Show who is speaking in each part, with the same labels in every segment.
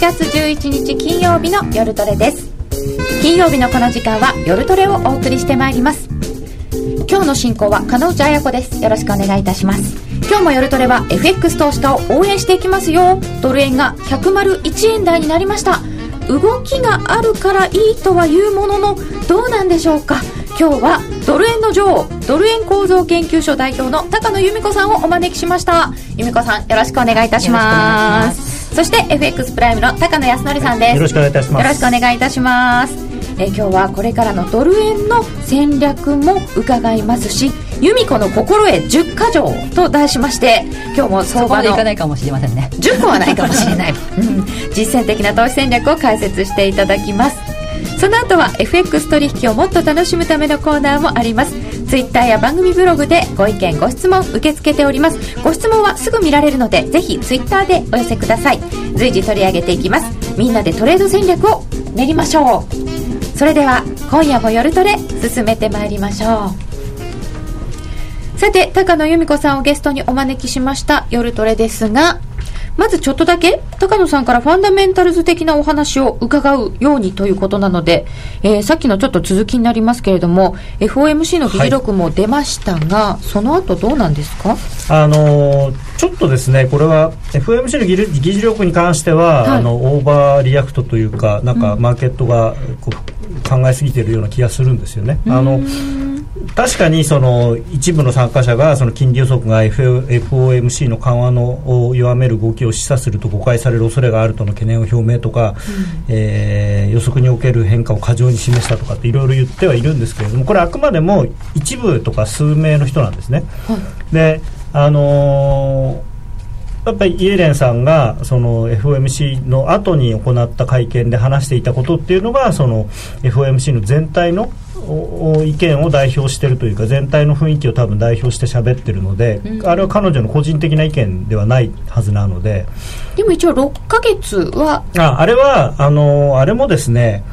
Speaker 1: ばんは4月11日金曜日の夜トレです。金曜日のこの時間は夜トレをお送りしてまいります。今日の進行は加納内彩子です。よろしくお願いいたします。今日も夜トレは FX 投資家を応援していきますよ。ドル円が101円台になりました。動きがあるからいいとは言うもののどうなんでしょうか。今日はドル円の女王ドル円構造研究所代表の高野由美子さんをお招きしました。由美子さんよろしくお願いいたします。そして FX プライムの高野康則さんです。
Speaker 2: よろしくお願いいたします。
Speaker 1: よろしくお願いいたします。え今日はこれからのドル円の戦略も伺いますし由美子の心得10か条と題しまして今日も相場の
Speaker 3: いかないかもしれませんね。
Speaker 1: 10個はないかもしれない、うん、実践的な投資戦略を解説していただきます。その後は FX 取引をもっと楽しむためのコーナーもありますツイッターや番組ブログでご意見ご質問受け付けております。ご質問はすぐ見られるのでぜひツイッターでお寄せください。随時取り上げていきます。みんなでトレード戦略を練りましょう。それでは今夜も夜トレ進めてまいりましょう。さて高野由美子さんをゲストにお招きしました夜トレですがまずちょっとだけ高野さんからファンダメンタルズ的なお話を伺うようにということなので、えー、さっきのちょっと続きになりますけれども FOMC の議事録も出ましたが、はい、その後どうなんですか？
Speaker 2: あのちょっとですねこれは FOMC の議議事録に関しては、はい、あの overreact というかなんかマーケットがこう考えすぎているような気がするんですよね。あの確かにその一部の参加者がその金利予測が FOMC の緩和のを弱める動きを示唆すると誤解される恐れがあるとの懸念を表明とか、うん、えー、予測における変化を過剰に示したとかっていろいろ言ってはいるんですけれどもこれあくまでも一部とか数名の人なんですね。はい、であのーやっぱりイエレンさんがその FOMC の後に行った会見で話していたことっていうのがその FOMC の全体の意見を代表しているというか全体の雰囲気を多分代表して喋ってるので、うん、あれは彼女の個人的な意見ではないはずなので。
Speaker 1: でも一応6か月は
Speaker 2: ああれはあのあれもですね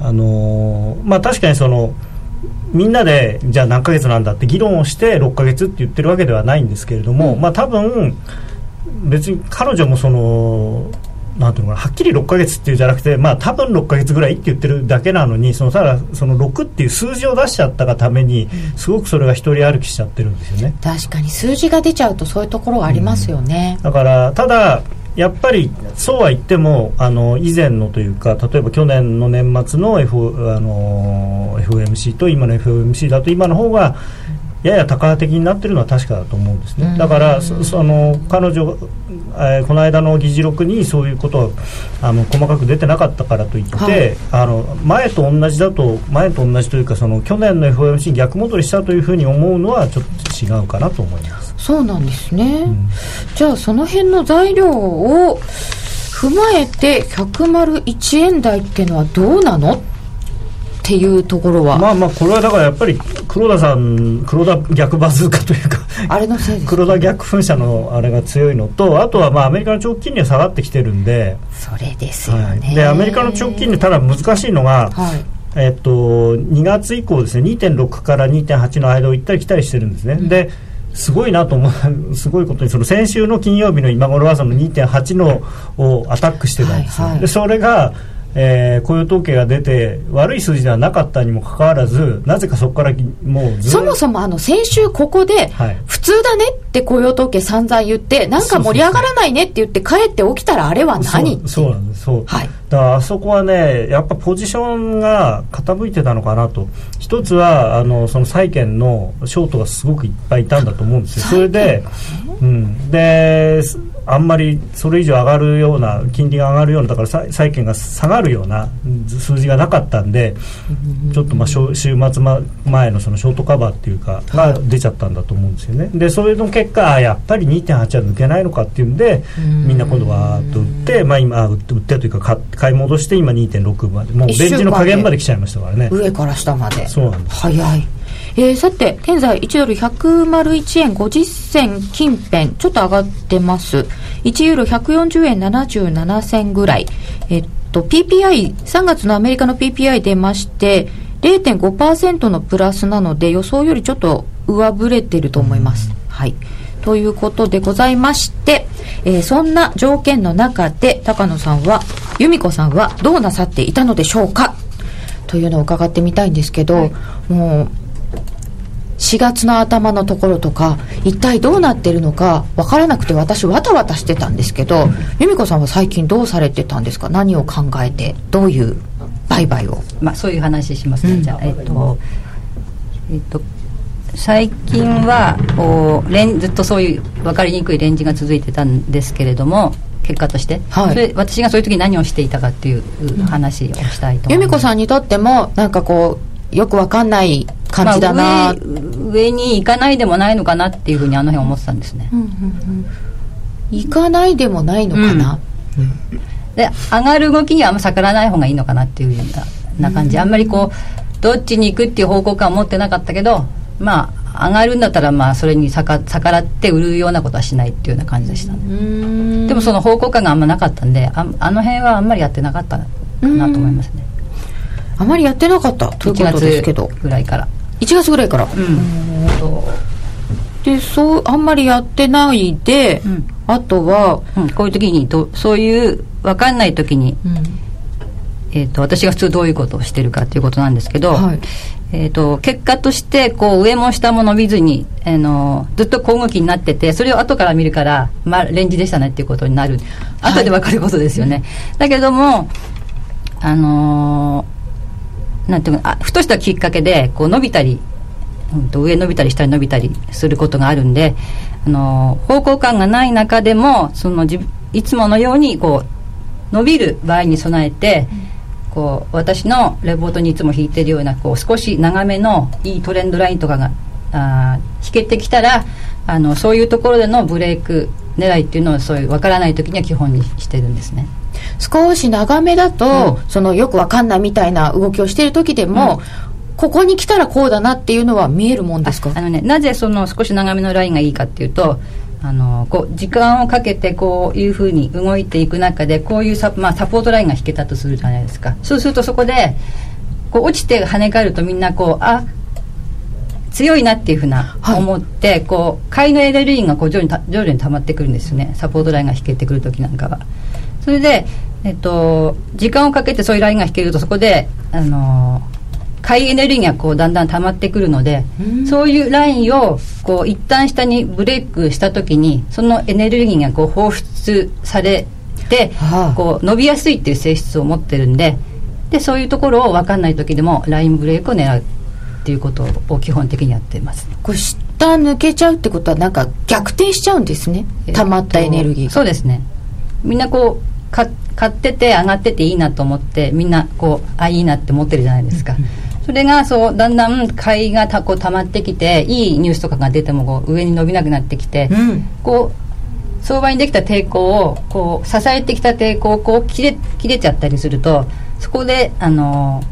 Speaker 2: あのまあ確かにそのみんなでじゃあ何ヶ月なんだって議論をして6か月って言ってるわけではないんですけれども、うん、まあ多分別に彼女もそのなんていうのかなはっきり6か月っていうじゃなくて、まあ、多分6か月ぐらいって言ってるだけなのにそのただその6っていう数字を出しちゃったがためにすごくそれが一人歩きしちゃってるんですよね。
Speaker 1: 確かに数字が出ちゃうとそういうところはありますよね、
Speaker 2: うん、だからただやっぱりそうは言ってもあの以前のというか例えば去年の年末の,、F、あの FOMC と今の FOMC だと今の方がやや高的になっているのは確かだと思うんですね、だからその彼女、えー、この間の議事録にそういうことはあの細かく出てなかったからといって、はい、あの前と同じだと前と同じというかその去年の FOMC に逆戻りしたというふうに思うのはちょっと違うかなと思います。
Speaker 1: そうなんですね、うん、じゃあその辺の材料を踏まえて101円台っていうのはどうなの？っていうところは。
Speaker 2: まあまあこれはだからやっぱり黒田さん黒田逆バズーカというか
Speaker 1: あれのせいです、
Speaker 2: 黒田逆噴射のあれが強いのとあとはまあアメリカの長期金利は下がってきてるんで
Speaker 1: それですよね、はい、
Speaker 2: でアメリカの長期金利ただ難しいのが、はい。えっと、2月以降ですね2.6から2.8の間を行ったり来たりしてるんですね、うん、ですごいなと思う すごいことにその先週の金曜日の今頃はその2.8のをアタックしてたんですよ、はいはい、でそれがえー、雇用統計が出て悪い数字ではなかったにもかかわらずなぜかそこからもう
Speaker 1: そもそもあの先週ここで、はい、普通だねって雇用統計散々言ってなんか盛り上がらないねって言って帰って起きたらあれは何？
Speaker 2: そうなんですそう、はい、だからあそこはねやっぱポジションが傾いてたのかなと。一つはあのその債券のショートがすごくいっぱいいたんだと思うんですよ。それで、うん、であんまりそれ以上上がるような金利が上がるようなだから債券が下がるような数字がなかったんでちょっとまあ週末前のそのショートカバーっていうかが出ちゃったんだと思うんですよね。でそれの結果やっぱり2.8は抜けないのかっていうんでみんな今度はーっと売ってまあ今売って売ってというか買い戻して今2.6までもうレンジの加減まで来ちゃいましたからね。
Speaker 1: 上から下まで。
Speaker 2: そうなんです。
Speaker 1: 早いえー、さて、現在1ドル101円50銭近辺、ちょっと上がってます。1ユーロ140円77銭ぐらい。えっと、PPI、3月のアメリカの PPI 出まして、0.5%のプラスなので、予想よりちょっと上振れてると思います。はい。ということでございまして、えー、そんな条件の中で高野さんは由美子さんはどうなさっていたのでしょうか？というのを伺ってみたいんですけど、はい、もう4月の頭のところとか一体どうなってるのか分からなくて私わたわたしてたんですけど、由美子さんは最近どうされてたんですか？何を考えてどういう売買を、
Speaker 3: まあ、そういう話しますね、うん、じゃあえっとえっと最近はこうレンずっとそういう分かりにくいレンジが続いてたんですけれども結果として、はい、それ私がそういう時に何をしていたかっていう話をしたいと
Speaker 1: 由美子さんにとってもなんかこうよく分かんない感じだな、まあ、
Speaker 3: 上上に行かないでもないのかなっていうふうにあの辺思ってたんですね、うんうんうん、
Speaker 1: 行かないでもないのかな、うん、
Speaker 3: で上がる動きにはあんま逆らわない方がいいのかなっていうような感じ、あんまりこうどっちに行くっていう方向感を持ってなかったけどまあ上がるんだったらまあそれに逆逆らって売るようなことはしないっていうような感じでした。ねでもその方向感があんまなかったんでああの辺はあんまりやってなかったかなと思いますね。
Speaker 1: あまりやってなかったということですけど。
Speaker 3: ぐらいから
Speaker 1: 1月ぐらいから。うん。でそうあんまりやってないで、うん、あとは、
Speaker 3: うん、こういう時にどそういう分かんない時に、うん、えーと、私が普通どういうことをしてるかっていうことなんですけど、はい、えーと、結果としてこう上も下も伸びずに、あのずっと小動きになっててそれを後から見るから、まあ、レンジでしたねっていうことになる。後で分かることですよね、はい、だけどもあのー、なんていうふとしたきっかけでこう伸びたり、うんと、上伸びたり下に伸びたりすることがあるんで、あのー、方向感がない中でもそのいつものようにこう伸びる場合に備えて、うん。こう私のレポートにいつも引いてるようなこう少し長めのいいトレンドラインとかがあ引けてきたらあのそういうところでのブレイク狙いっていうのをそういう分からない時には基本にしてるんですね。
Speaker 1: 少し長めだと、うん、そのよく分かんないみたいな動きをしている時でも、うん、ここに来たらこうだなっていうのは見えるもんですか？
Speaker 3: あのねなぜその少し長めのラインがいいかっていうとあのこう時間をかけてこういうふうに動いていく中でこういうサ,、まあ、サポートラインが引けたとするじゃないですか。そうするとそこでこう落ちて跳ね返るとみんなこうあ強いなっていうふうな思って、はい、こう買いのエネルギーがこう徐々に徐々に溜まってくるんですよね。サポートラインが引けてくる時なんかは。それで、えっと、時間をかけてそういうラインが引けるとそこであの買いエネルギーがこうだんだん溜まってくるので、そういうラインをこう一旦下にブレイクした時にそのエネルギーがこう放出されて、こう伸びやすいっていう性質を持ってるんででそういうところを分かんない時でもラインブレイクを狙うっていうことを基本的にやってます、
Speaker 1: これ下抜けちゃうってことはなんか逆転しちゃうんですね。溜まったエネルギー、
Speaker 3: そうですね。みんなこう買ってて上がってていいなと思ってみんなこうあいいなって思ってるじゃないですか、それがそうだんだん買いがたこう溜まってきていいニュースとかが出てもこう上に伸びなくなってきて、うん、こう相場にできた抵抗をこう支えてきた抵抗をこう切れ切れちゃったりするとそこであの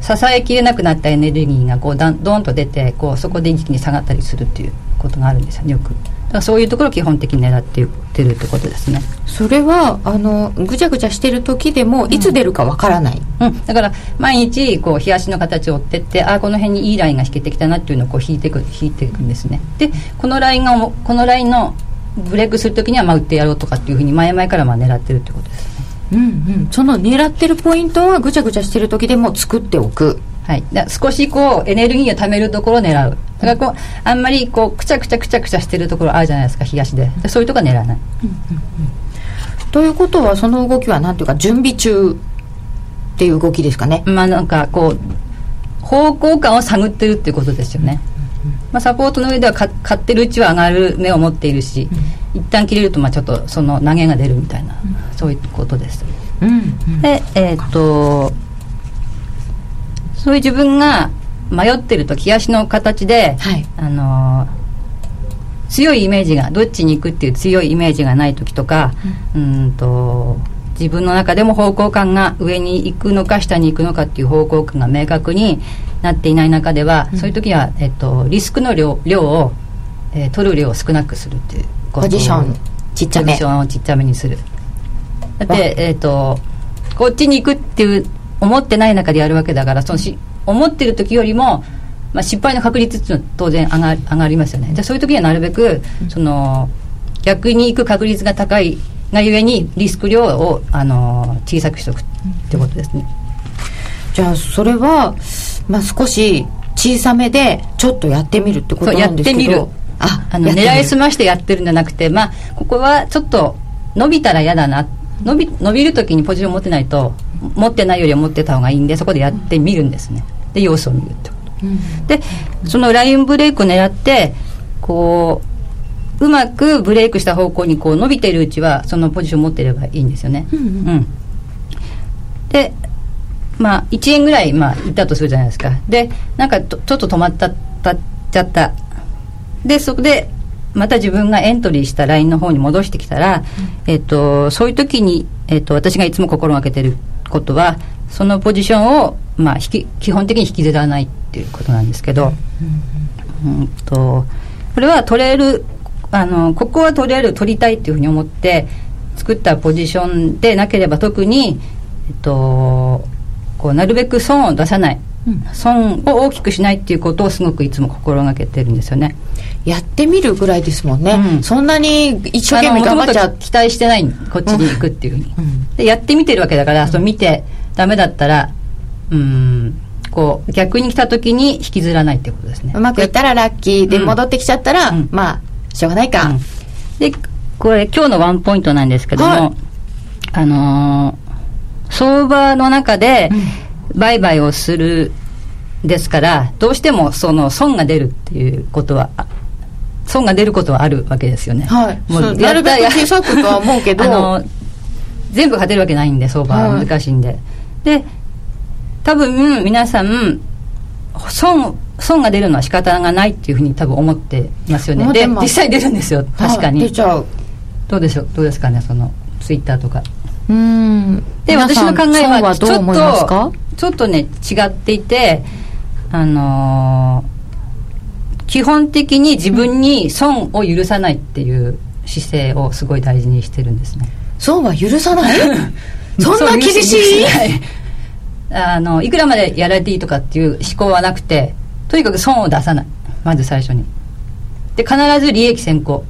Speaker 3: 支えきれなくなったエネルギーがこうだんドンと出てこうそこで一気に下がったりするっていうことがあるんですよ。ねよく。だからそういうところを基本的に狙ってってるってことですね。
Speaker 1: それはあのぐちゃぐちゃしてる時でもいつ出るかわからない、
Speaker 3: うん、うん、だから毎日こう冷やしの形を追ってってああこの辺にいいラインが引けてきたなっていうのをこう引いていく引いていくんですね。でこのラインがこのラインのブレイクする時にはまあ打ってやろうとかっていうふうに前々からまあ狙ってるってことです
Speaker 1: うんうん、その狙ってるポイントはぐちゃぐちゃしてる時でも作っておく。
Speaker 3: はい、だ少しこうエネルギーを貯めるところを狙う。だからこうあんまりこうくちゃくちゃくちゃくちゃしてるところあるじゃないですか東で。でそういうところは狙わない、うんうん
Speaker 1: うん、ということはその動きは何ていうか準備中っていう動きですかね。
Speaker 3: まあなんかこう方向感を探ってるっていうことですよね、まあ、サポートの上では買ってるうちは上がる目を持っているし、うん、一旦切れるとまあちょっとその投げが出るみたいな、うん、そういうことです、うんうん、でえー、っとそういう自分が迷ってると気足の形で、はい、あの強いイメージがどっちに行くっていう強いイメージがない時とか、うん、うんと自分の中でも方向感が上に行くのか下に行くのかっていう方向感が明確になっていない中では、うん、そういう時は、えっと、リスクの量量を、えー、取る量を少なくするっていう
Speaker 1: ポジションちっちゃめ。ポ
Speaker 3: ジションをちっちゃめにするだってえっ、とこっちに行くっていう思ってない中でやるわけだからそのし思ってる時よりもまあ、失敗の確率っていうのは当然上が上がりますよね。じゃそういう時にはなるべくその逆に行く確率が高いがゆえにリスク量をあの小さくしておくってことですね、
Speaker 1: じゃあそれは、まあ、少し小さめでちょっとやってみるってことなんですけど。やってみる。
Speaker 3: ああの狙いすましてやってるんじゃなくてまあここはちょっと伸びたら嫌だな伸び伸びる時にポジション持ってないと持ってないよりは持ってた方がいいんでそこでやってみるんですね。で様子を見るってこと、うん、でそのラインブレイクを狙ってこううまくブレイクした方向にこう伸びてるうちはそのポジション持ってればいいんですよね、うん、うん、でまあ1円ぐらいまあいったとするじゃないですか。でなんかちょっと止まったたっちゃった。でそこでまた自分がエントリーした LINE の方に戻してきたら、うん、えっと、そういう時に、えっと、私がいつも心がけてることはそのポジションを、まあ、引き基本的に引きずらないっていうことなんですけど、うん、うんとこれは取れるあのここは取れる取りたいっていうふうに思って作ったポジションでなければ特に、えっと、こうなるべく損を出さない。損を大きくしないっていうことをすごくいつも心がけてるんですよね
Speaker 1: やってみるぐらいですもんね、うん、そんなに一生懸命頑張っちゃ
Speaker 3: 期待してないこっちに行くっていうふうに、うん、でやってみてるわけだから、うん、その見てダメだったらうんこう逆に来た時に引きずらないってことですね。
Speaker 1: うまくいったらラッキーで戻ってきちゃったら、まあしょうがないか、
Speaker 3: でこれ今日のワンポイントなんですけども、はい、あのー、相場の中で、売買をするですからどうしてもその損が出るっていうことは損が出ることはあるわけですよね。
Speaker 1: はい。もうなるべく小さくとは思うけど。あの
Speaker 3: 全部勝てるわけないんで相場は難しいんで、はい、で多分皆さん損損が出るのは仕方がないっていうふうに多分思ってますよね。で実際出るんですよ。確かに、
Speaker 1: 出ちゃう。
Speaker 3: どうでしょう？どうですかね？そのツイッターとか。うん。で私の考えはちょっとちょっとね違っていてあのー、基本的に自分に損を許さないっていう姿勢をすごい大事にしてるんですね。
Speaker 1: 損は許さない？そんな厳しい？
Speaker 3: あのいくらまでやられていいとかっていう思考はなくてとにかく損を出さない。まず最初に。で必ず利益先行。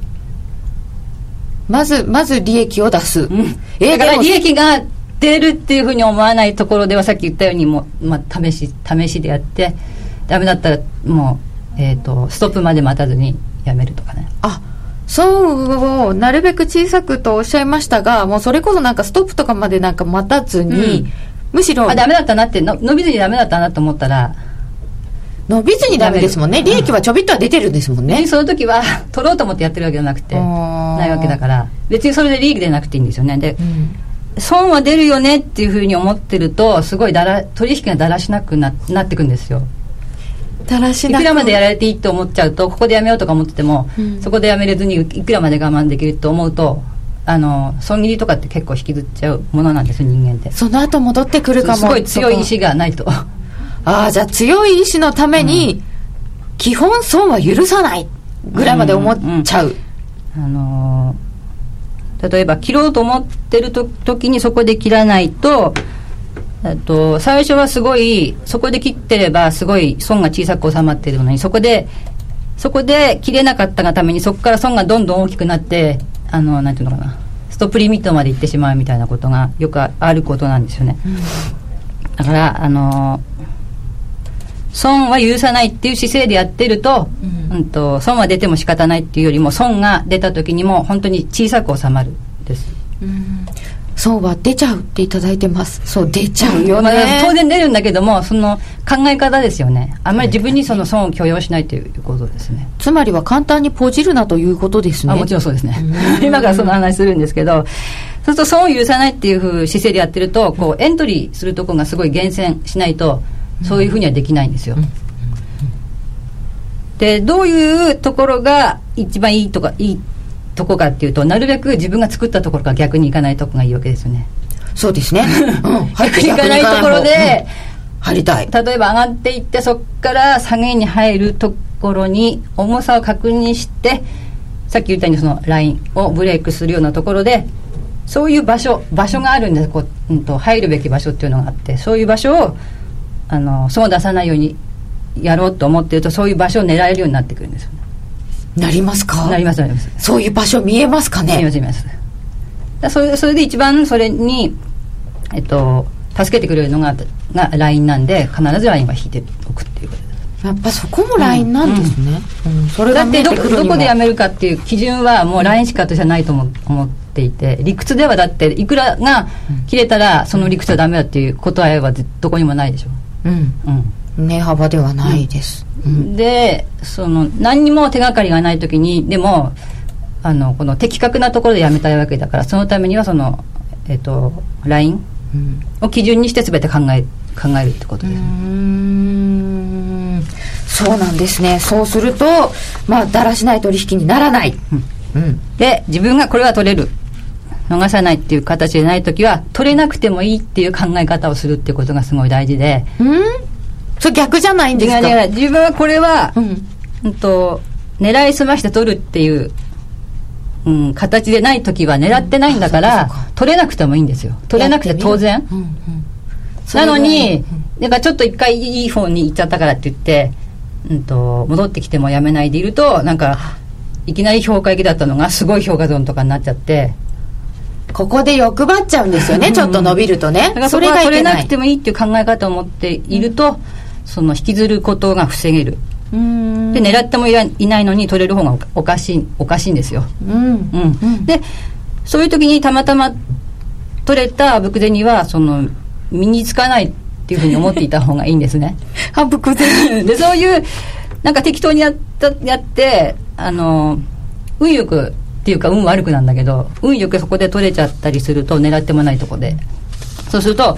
Speaker 1: まずまず利益を出す、うん、
Speaker 3: えー、だから利益が出るっていうふうに思わないところではさっき言ったようにもう、まあ、試し試しでやってダメだったらもう、えーと、ストップまで待たずにやめるとかね。
Speaker 1: あそうなるべく小さくとおっしゃいましたがもうそれこそなんかストップとかまでなんか待たずに、うん、むしろ
Speaker 3: あダメだったなっての伸びずにダメだったなと思ったら
Speaker 1: 伸びずにダメですもんね。利益はちょびっとは出てるんですもんね。
Speaker 3: その時は 取ろうと思ってやってるわけじゃなくてないわけだから別にそれで利益出なくていいんですよね。で、うん。損は出るよねっていうふうに思ってるとすごいだら取引がだらしなくななってくんですよだらしい。くらまでやられていいと思っちゃうとここでやめようとか思ってても、うん、そこでやめれずにいくらまで我慢できると思うとあの損切りとかって結構引きずっちゃうものなんです人間って。
Speaker 1: その後戻ってくるかも。
Speaker 3: すごい強い意志がないと。あ
Speaker 1: あじゃあ強い意志のために、うん、基本損は許さないぐらいまで思っちゃう、
Speaker 3: うん、あのー例えば切ろうと思ってると時にそこで切らないとと最初はすごいそこで切ってればすごい損が小さく収まってるのにそこでそこで切れなかったがためにそこから損がどんどん大きくなってあのなんていうのかなストップリミットまで行ってしまうみたいなことがよくあることなんですよね、うん、だからあの損は許さないっていう姿勢でやってると,、うん、と損は出ても仕方ないっていうよりも損が出た時にも本当に小さく収まるです、う
Speaker 1: ん、損は出ちゃうっていただいてます。そう出ちゃうよね、まあ、
Speaker 3: 当然出るんだけどもその考え方ですよね。あんまり自分にその損を許容しないということですね。
Speaker 1: つまりは簡単にポジるなということですね。
Speaker 3: あもちろんそうですね。今からその話するんですけどそうすると損を許さないっていうふう姿勢でやってるとこうエントリーするところがすごい厳選しないとそういうふうにはできないんですよ。でどういうところが一番いいとかいいとこかっていうとなるべく自分が作ったところから逆に行かないとこがいいわけですよね。
Speaker 1: そうですね。
Speaker 3: うん、逆に行かないところで、
Speaker 1: 入りたい。
Speaker 3: 例えば上がっていってそこから下げに入るところに重さを確認してさっき言ったようにそのラインをブレイクするようなところでそういう場所場所があるんですこう、うん、と入るべき場所っていうのがあってそういう場所をあの損を出さないようにやろうと思ってるとそういう場所を狙えるようになってくるんですよね
Speaker 1: なりますか？
Speaker 3: なりますなります。
Speaker 1: そういう場所見えますかね？
Speaker 3: 見えます見えます。だそれそれで一番それにえっと助けてくれるのがが LINE なんで必ず LINE は引いておくっていうこと。です
Speaker 1: やっぱそこも LINE なんですね、うんうん、それ
Speaker 3: だってどどこでやめるかっていう基準はもう LINE しか私はないと思思っていて理屈ではだっていくらが切れたらその理屈はダメだっていう答えはどこにもないでしょ。
Speaker 1: うん、うん、値幅ではないです、
Speaker 3: うん、でその何にも手がかりがない時にでもあのこの的確なところでやめたいわけだからそのためにはその、えっと、LINE を基準にして全て考え考えるってことで。す、
Speaker 1: ね、そうなんですね。そうするとまあだらしない取引にならない、
Speaker 3: うん、うん、で自分がこれは取れる。逃さないっていう形でない時は取れなくてもいいっていう考え方をするっていうことがすごい大事で。
Speaker 1: うんそれ逆じゃないんですか？
Speaker 3: 自分はこれは、うん、うんと狙いすまして取るっていううん、形でない時は狙ってないんだから、取れなくてもいいんですよ。取れなくて当然、うんうん、なのに、なん。かちょっと一回いい方に行っちゃったからって言って、うんと、戻ってきてもやめないでいるとなんかいきなり評価益だったのがすごい評価損とかになっちゃって。
Speaker 1: ここで欲張っちゃうんですよね、ちょっと伸びるとね
Speaker 3: それが取れなくてもいいっていう考え方を持っていると、その引きずることが防げる。で狙ってもいないのに取れる方がおかしいおかしいんですよ、うん。うん、でそういう時にたまたま取れたあぶく銭はその身につかないっていうふうに思っていた方がいいんですね。
Speaker 1: あぶく銭
Speaker 3: でそういうなんか適当にやったやってあの運よくっていうか運悪くなんだけど運よくそこで取れちゃったりすると狙ってもないとこで。そうすると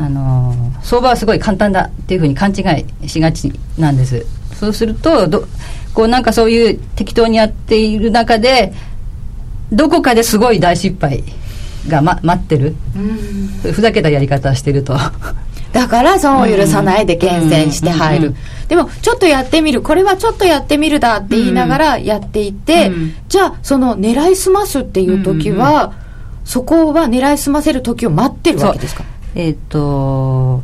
Speaker 3: あの相場はすごい簡単だっていうふうに勘違いしがちなんです。そうするとどこうなんかそういう適当にやっている中でどこかですごい大失敗が、ま、待ってる。ふざけたやり方してると。
Speaker 1: だから損を許さないで厳選して入る、でもちょっとやってみる。これはちょっとやってみるだって言いながらやっていて、うん、じゃあその狙いすますっていう時は、うんそこは狙いすませる時を待ってるわけですか？
Speaker 3: えっ、ー、と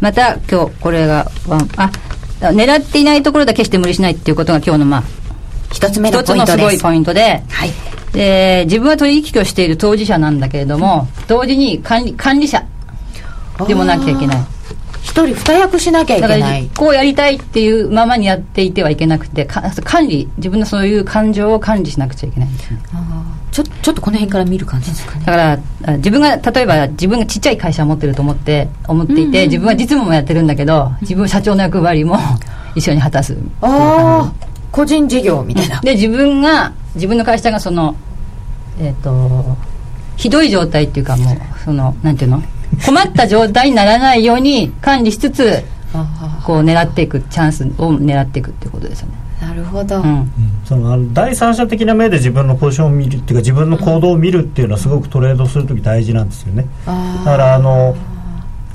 Speaker 3: また今日これがあ狙っていないところで決して無理しないっていうことが今日のまあ
Speaker 1: 一つ目の
Speaker 3: ポイントです。一つのすごいポイントで、はい、で自分は取引をしている当事者なんだけれども、うん、同時に管理管理者でもなきゃいけない
Speaker 1: 一人二役しなきゃいけない。
Speaker 3: こうやりたいっていうままにやっていてはいけなくて管理自分のそういう感情を管理しなくちゃいけないんですね。
Speaker 1: ちょちょっとこの辺から見る感じですかね。
Speaker 3: だから自分が例えば自分がちっちゃい会社を持ってると思って思っていて、自分は実務もやってるんだけど自分社長の役割も一緒に果たす
Speaker 1: ああ個人事業みたいな。
Speaker 3: で自分が自分の会社がそのえっ、ー、とひどい状態っていうかもうそのなんていうの？困った状態にならないように管理しつつこう狙っていくチャンスを狙っていくっていうことですよね。
Speaker 1: なるほど、うん、
Speaker 2: その第三者的な目で自分のポジションを見るっていうか自分の行動を見るっていうのはすごくトレードする時大事なんですよね、だからあの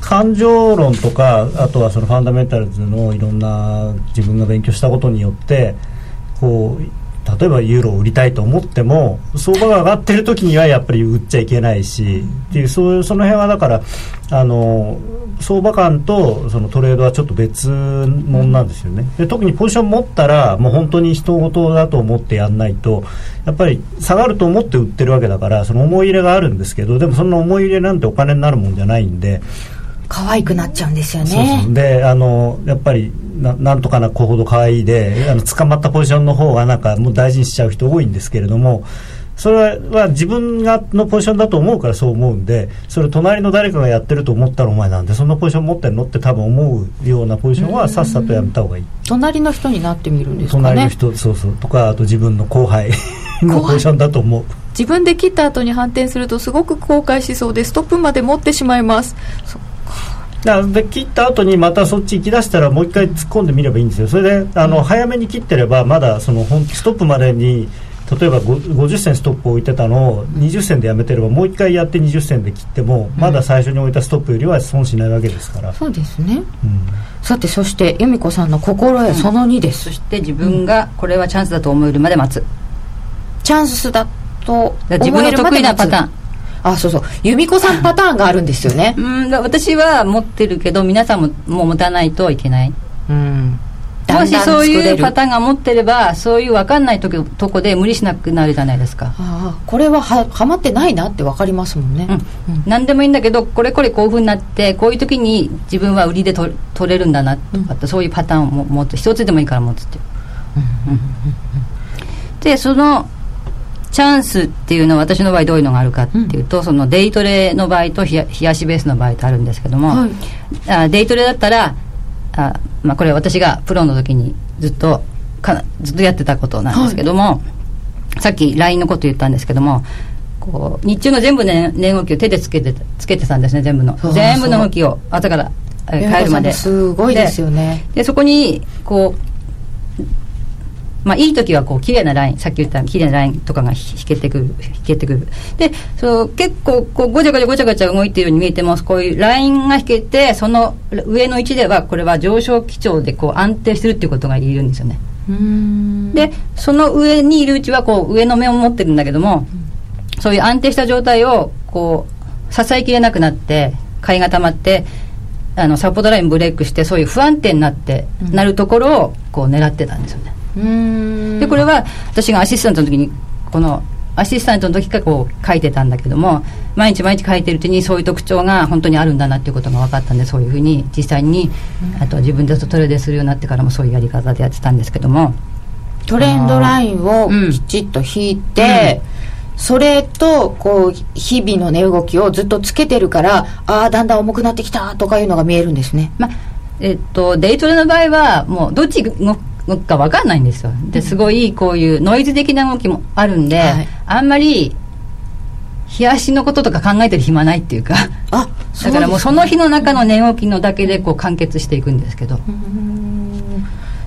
Speaker 2: 感情論とかあとはそのファンダメンタルズのいろんな自分が勉強したことによってこう例えばユーロを売りたいと思っても相場が上がってる時にはやっぱり売っちゃいけないしっていうそうその辺はだからあの相場感とそのトレードはちょっと別物なんですよねで特にポジション持ったらもう本当に人事だと思ってやんないとやっぱり下がると思って売ってるわけだからその思い入れがあるんですけどでもその思い入れなんてお金になるもんじゃないんで。
Speaker 1: 可愛くなっちゃうんですよね。
Speaker 2: そうであのやっぱりななんとかな子ほど可愛いであの捕まったポジションの方がなんかもう大事にしちゃう人多いんですけれどもそれは自分がのポジションだと思うからそう思うんでそれ隣の誰かがやってると思ったらお前なんでそんなポジション持ってるのって多分思うようなポジションはさっさとやめた方がいい。
Speaker 1: 隣の人になってみるんですか
Speaker 2: ね。隣の人そうそう。とかあと自分の後輩 のポジションだと思う。
Speaker 1: 自分で切った後に反転するとすごく後悔しそうでストップまで持ってしまいます
Speaker 2: だで切った後にまたそっち行き出したらもう一回突っ込んでみればいいんですよ。それであの、早めに切ってればまだそのストップまでに例えば50銭ストップを置いてたのを20銭でやめてればもう一回やって20銭で切ってもまだ最初に置いたストップよりは損しないわけですから、
Speaker 1: そうですね、うん、さてそして由美子さんの心得その2です、
Speaker 3: そして自分がこれはチャンスだと思えるまで待つ、
Speaker 1: チャンスだと思
Speaker 3: えるまで待つ。自分の得意なパターン
Speaker 1: あそうそう。由美子さんパターンがあるんですよね。
Speaker 3: うん私は持ってるけど皆さんももう持たないといけない。うん。もしそういうパターンが持ってればそういう分かんないととこで無理しなくなるじゃないですか。
Speaker 1: あこれはははまってないなって分かりますもんね、
Speaker 3: うん。うん、何でもいいんだけどこれこれこういうふうになってこういう時に自分は売りでと取れるんだなとかって、うん、そういうパターンを持つ一つでもいいから持つっていう、でそのチャンスっていうのは私の場合どういうのがあるかっていうと、うん、そのデイトレの場合と冷やしベースの場合とあるんですけども、はい、あデイトレだったらあ、まあ、これ私がプロの時にずっとかずっとやってたことなんですけども、はい、さっき LINE のこと言ったんですけどもこう日中の全部の値動きを手でつけてつけてたんですね全部の。全部の動きを。朝から帰るまで。す
Speaker 1: ごいですよね。
Speaker 3: でそこにこうまあ、いい時はこう綺麗なラインさっき言った綺麗なラインとかが引けてくる引けてくる。でそう結構こうごちゃごちゃごちゃごちゃ動いているように見えてもこういうラインが引けてその上の位置ではこれは上昇基調でこう安定してるっていうことが言えるんですよね。でその上にいるうちはこう上の目を持ってるんだけどもそういう安定した状態をこう支えきれなくなって買いが溜まってあのサポートラインブレイクしてそういう不安定になって、うん、なるところをこう狙ってたんですよねでこれは私がアシスタントの時にこのアシスタントの時からこう書いてたんだけども毎日毎日書いてるうちにそういう特徴が本当にあるんだなっていうことが分かったんでそういうふうに実際に、あと自分でトレードするようになってからもそういうやり方でやってたんですけども。
Speaker 1: トレンドラインをきちっと引いて、うん、それとこう日々の値動きをずっとつけてるからああだんだん重くなってきたとかいうのが見えるんですね。
Speaker 3: まえっと、デイトレの場合はもうどっちのか分かんないんですよ。ですごいこういうノイズ的な動きもあるんで、はい、あんまり冷やしのこととか考えてる暇ないっていうか。あだからもうその日の中の値動きのだけでこう完結していくんですけど。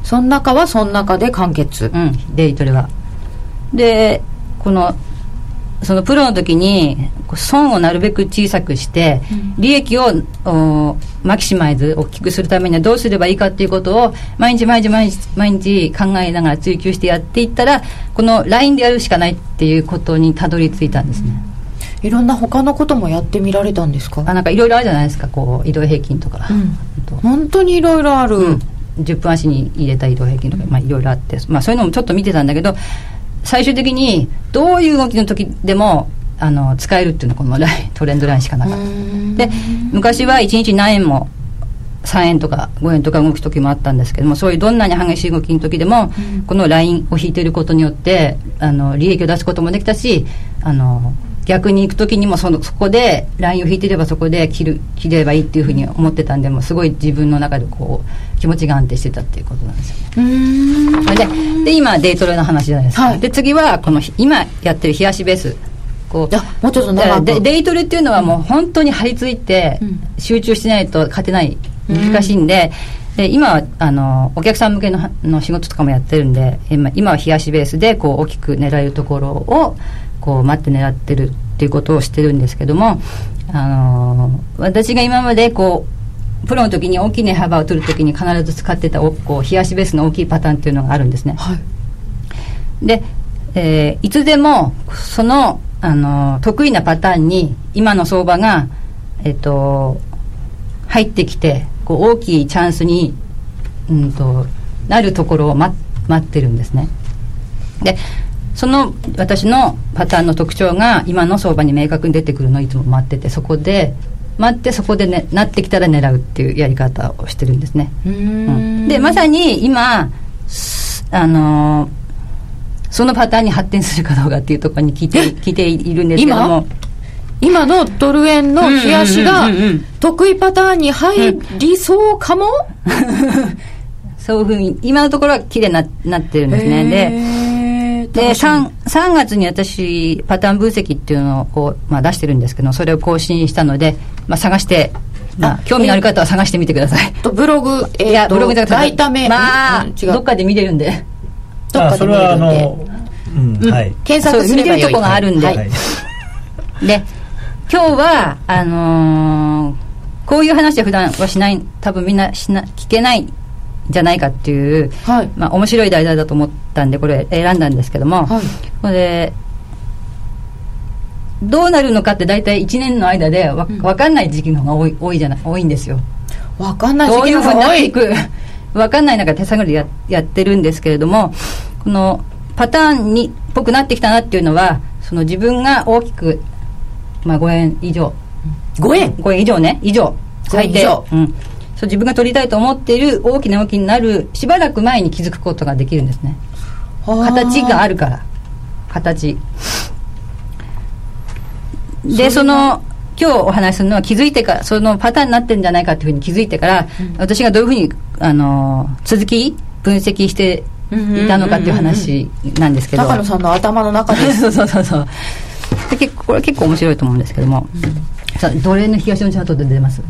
Speaker 1: その中はその中で完結。
Speaker 3: うんデイトレは。でこのそのプロの時に損をなるべく小さくして、利益をマキシマイズ大きくするためにはどうすればいいかっていうことを毎日毎日毎日毎日考えながら追求してやっていったらこの LINE でやるしかないっていうことにたどり着いたんですね。
Speaker 1: いろんな他のこともやってみられたんですか？
Speaker 3: あなんかいろいろあるじゃないですかこう移動平均とか、うん、
Speaker 1: 本当にいろいろある、うん、
Speaker 3: 10分足に入れた移動平均とか、まあ、いろいろあって、まあ、そういうのもちょっと見てたんだけど最終的にどういう動きの時でもあの使えるっていうのはこのライントレンドラインしかなかった。で昔は1日何円も3円とか5円とか動く時もあったんですけどもそういうどんなに激しい動きの時でも、うん、このラインを引いていることによってあの利益を出すこともできたしあの逆に行く時にもそのそこでラインを引いていればそこで切る切ればいいっていうふうに思ってたんでもすごい自分の中でこう気持ちが安定してたっていうことなんですよね。でで今デイトレの話じゃないですか。はい、で次はこの今やってる冷やしベース
Speaker 1: こうもうちょっと長
Speaker 3: くデイトレっていうのはもう本当に張り付いて集中しないと勝てない難しいんで。で今はあのお客さん向けのの仕事とかもやってるんで今今は冷やしベースでこう大きく狙えるところをこう待って狙ってるっていうことをしてるんですけども、あのー、私が今までこうプロの時に大きい値幅を取る時に必ず使ってたこう冷やしベースの大きいパターンっていうのがあるんですね。はい、で、えー、いつでもその、あのー、得意なパターンに今の相場が、えっ、と入ってきてこう大きいチャンスに、うんと、なるところを待待ってるんですね。でその私のパターンの特徴が今の相場に明確に出てくるのをいつも待っててそこで待ってそこで、ね、なってきたら狙うっていうやり方をしてるんですね。うん、でまさに今あのー、そのパターンに発展するかどうかっていうところに聞いて聞いているんですけども。
Speaker 1: 今？のドル円の冷やしが得意パターンに入りそうかも、
Speaker 3: そういうふうに今のところは綺麗にななってるんですね。でで 3, 3月に私パターン分析っていうのをこう、まあ、出してるんですけどそれを更新したので、まあ、探してまあ、興味のある方は探してみてください。
Speaker 1: とブログ、
Speaker 3: えー、いや、ブログじゃなく
Speaker 1: て、
Speaker 3: まあ、どっかで見れるんで。
Speaker 2: どっかで見れるんで。
Speaker 3: うん、はい。検索すればいい。見れるとこがあるんで。はい、で、今日は、あのー、こういう話は普段はしない、多分みんなしな聞けないじゃないかっていう、はい、まあ、面白い題材だと思ったんでこれ選んだんですけども、はい、これどうなるのかって大体1年の間でわ、うん、分かんない時期の方が多い多いじゃない多いんですよ。
Speaker 1: 分かんない時期
Speaker 3: の方が多い。どういうふうになっていく分かんない中で手探りでややってるんですけれどもこのパターンにっぽくなってきたなっていうのはその自分が大きく、まあ、5円以上。
Speaker 1: 5円
Speaker 3: ?5 円以上ね。以上。最低。うんそう自分が取りたいと思っている大きな動きになるしばらく前に気づくことができるんですね。形があるから。形。でその今日お話しするのは気づいてからそのパターンになってるんじゃないかっていうふうに気づいてから、うん、私がどういうふうにあの続き分析していたのかっていう話なんですけど、
Speaker 1: 高野さんの頭の中で。
Speaker 3: そうそうそうそう。で結構これ結構面白いと思うんですけども、うん、さあ奴隷の東のチャートで出ます？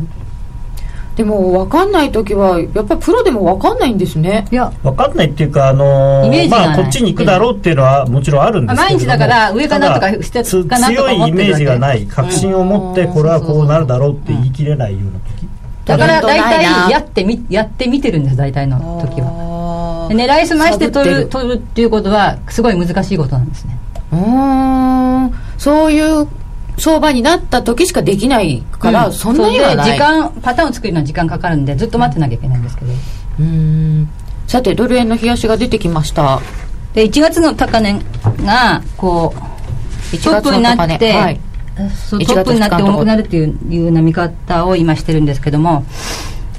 Speaker 1: でも分かんない時はやっぱりプロでも分かんないんですね。
Speaker 2: いや。分かんないっていうかあのー、まあこっちに行くだろうっていうのはもちろんあるんですけど
Speaker 3: 毎日だから上かなとか
Speaker 2: 下かなとか強いイメージがない確信を持ってこれはこうなるだろうって言い切れないような時。
Speaker 3: だから大体やってみやってみてるんです大体の時は。狙いすまして取る取るっていうことはすごい難しいことなんですね。
Speaker 1: うん。そういう相場になった時しかできないから、うん、そんなには
Speaker 3: ない。時間パターンを作るのは時間かかるんでずっと待ってなきゃいけないんですけど。
Speaker 1: うん。さてドル円の冷やしが出てきました。
Speaker 3: で1月の高値がこうトップになって、はい、トップになって重くなるっていういうような見方を今してるんですけども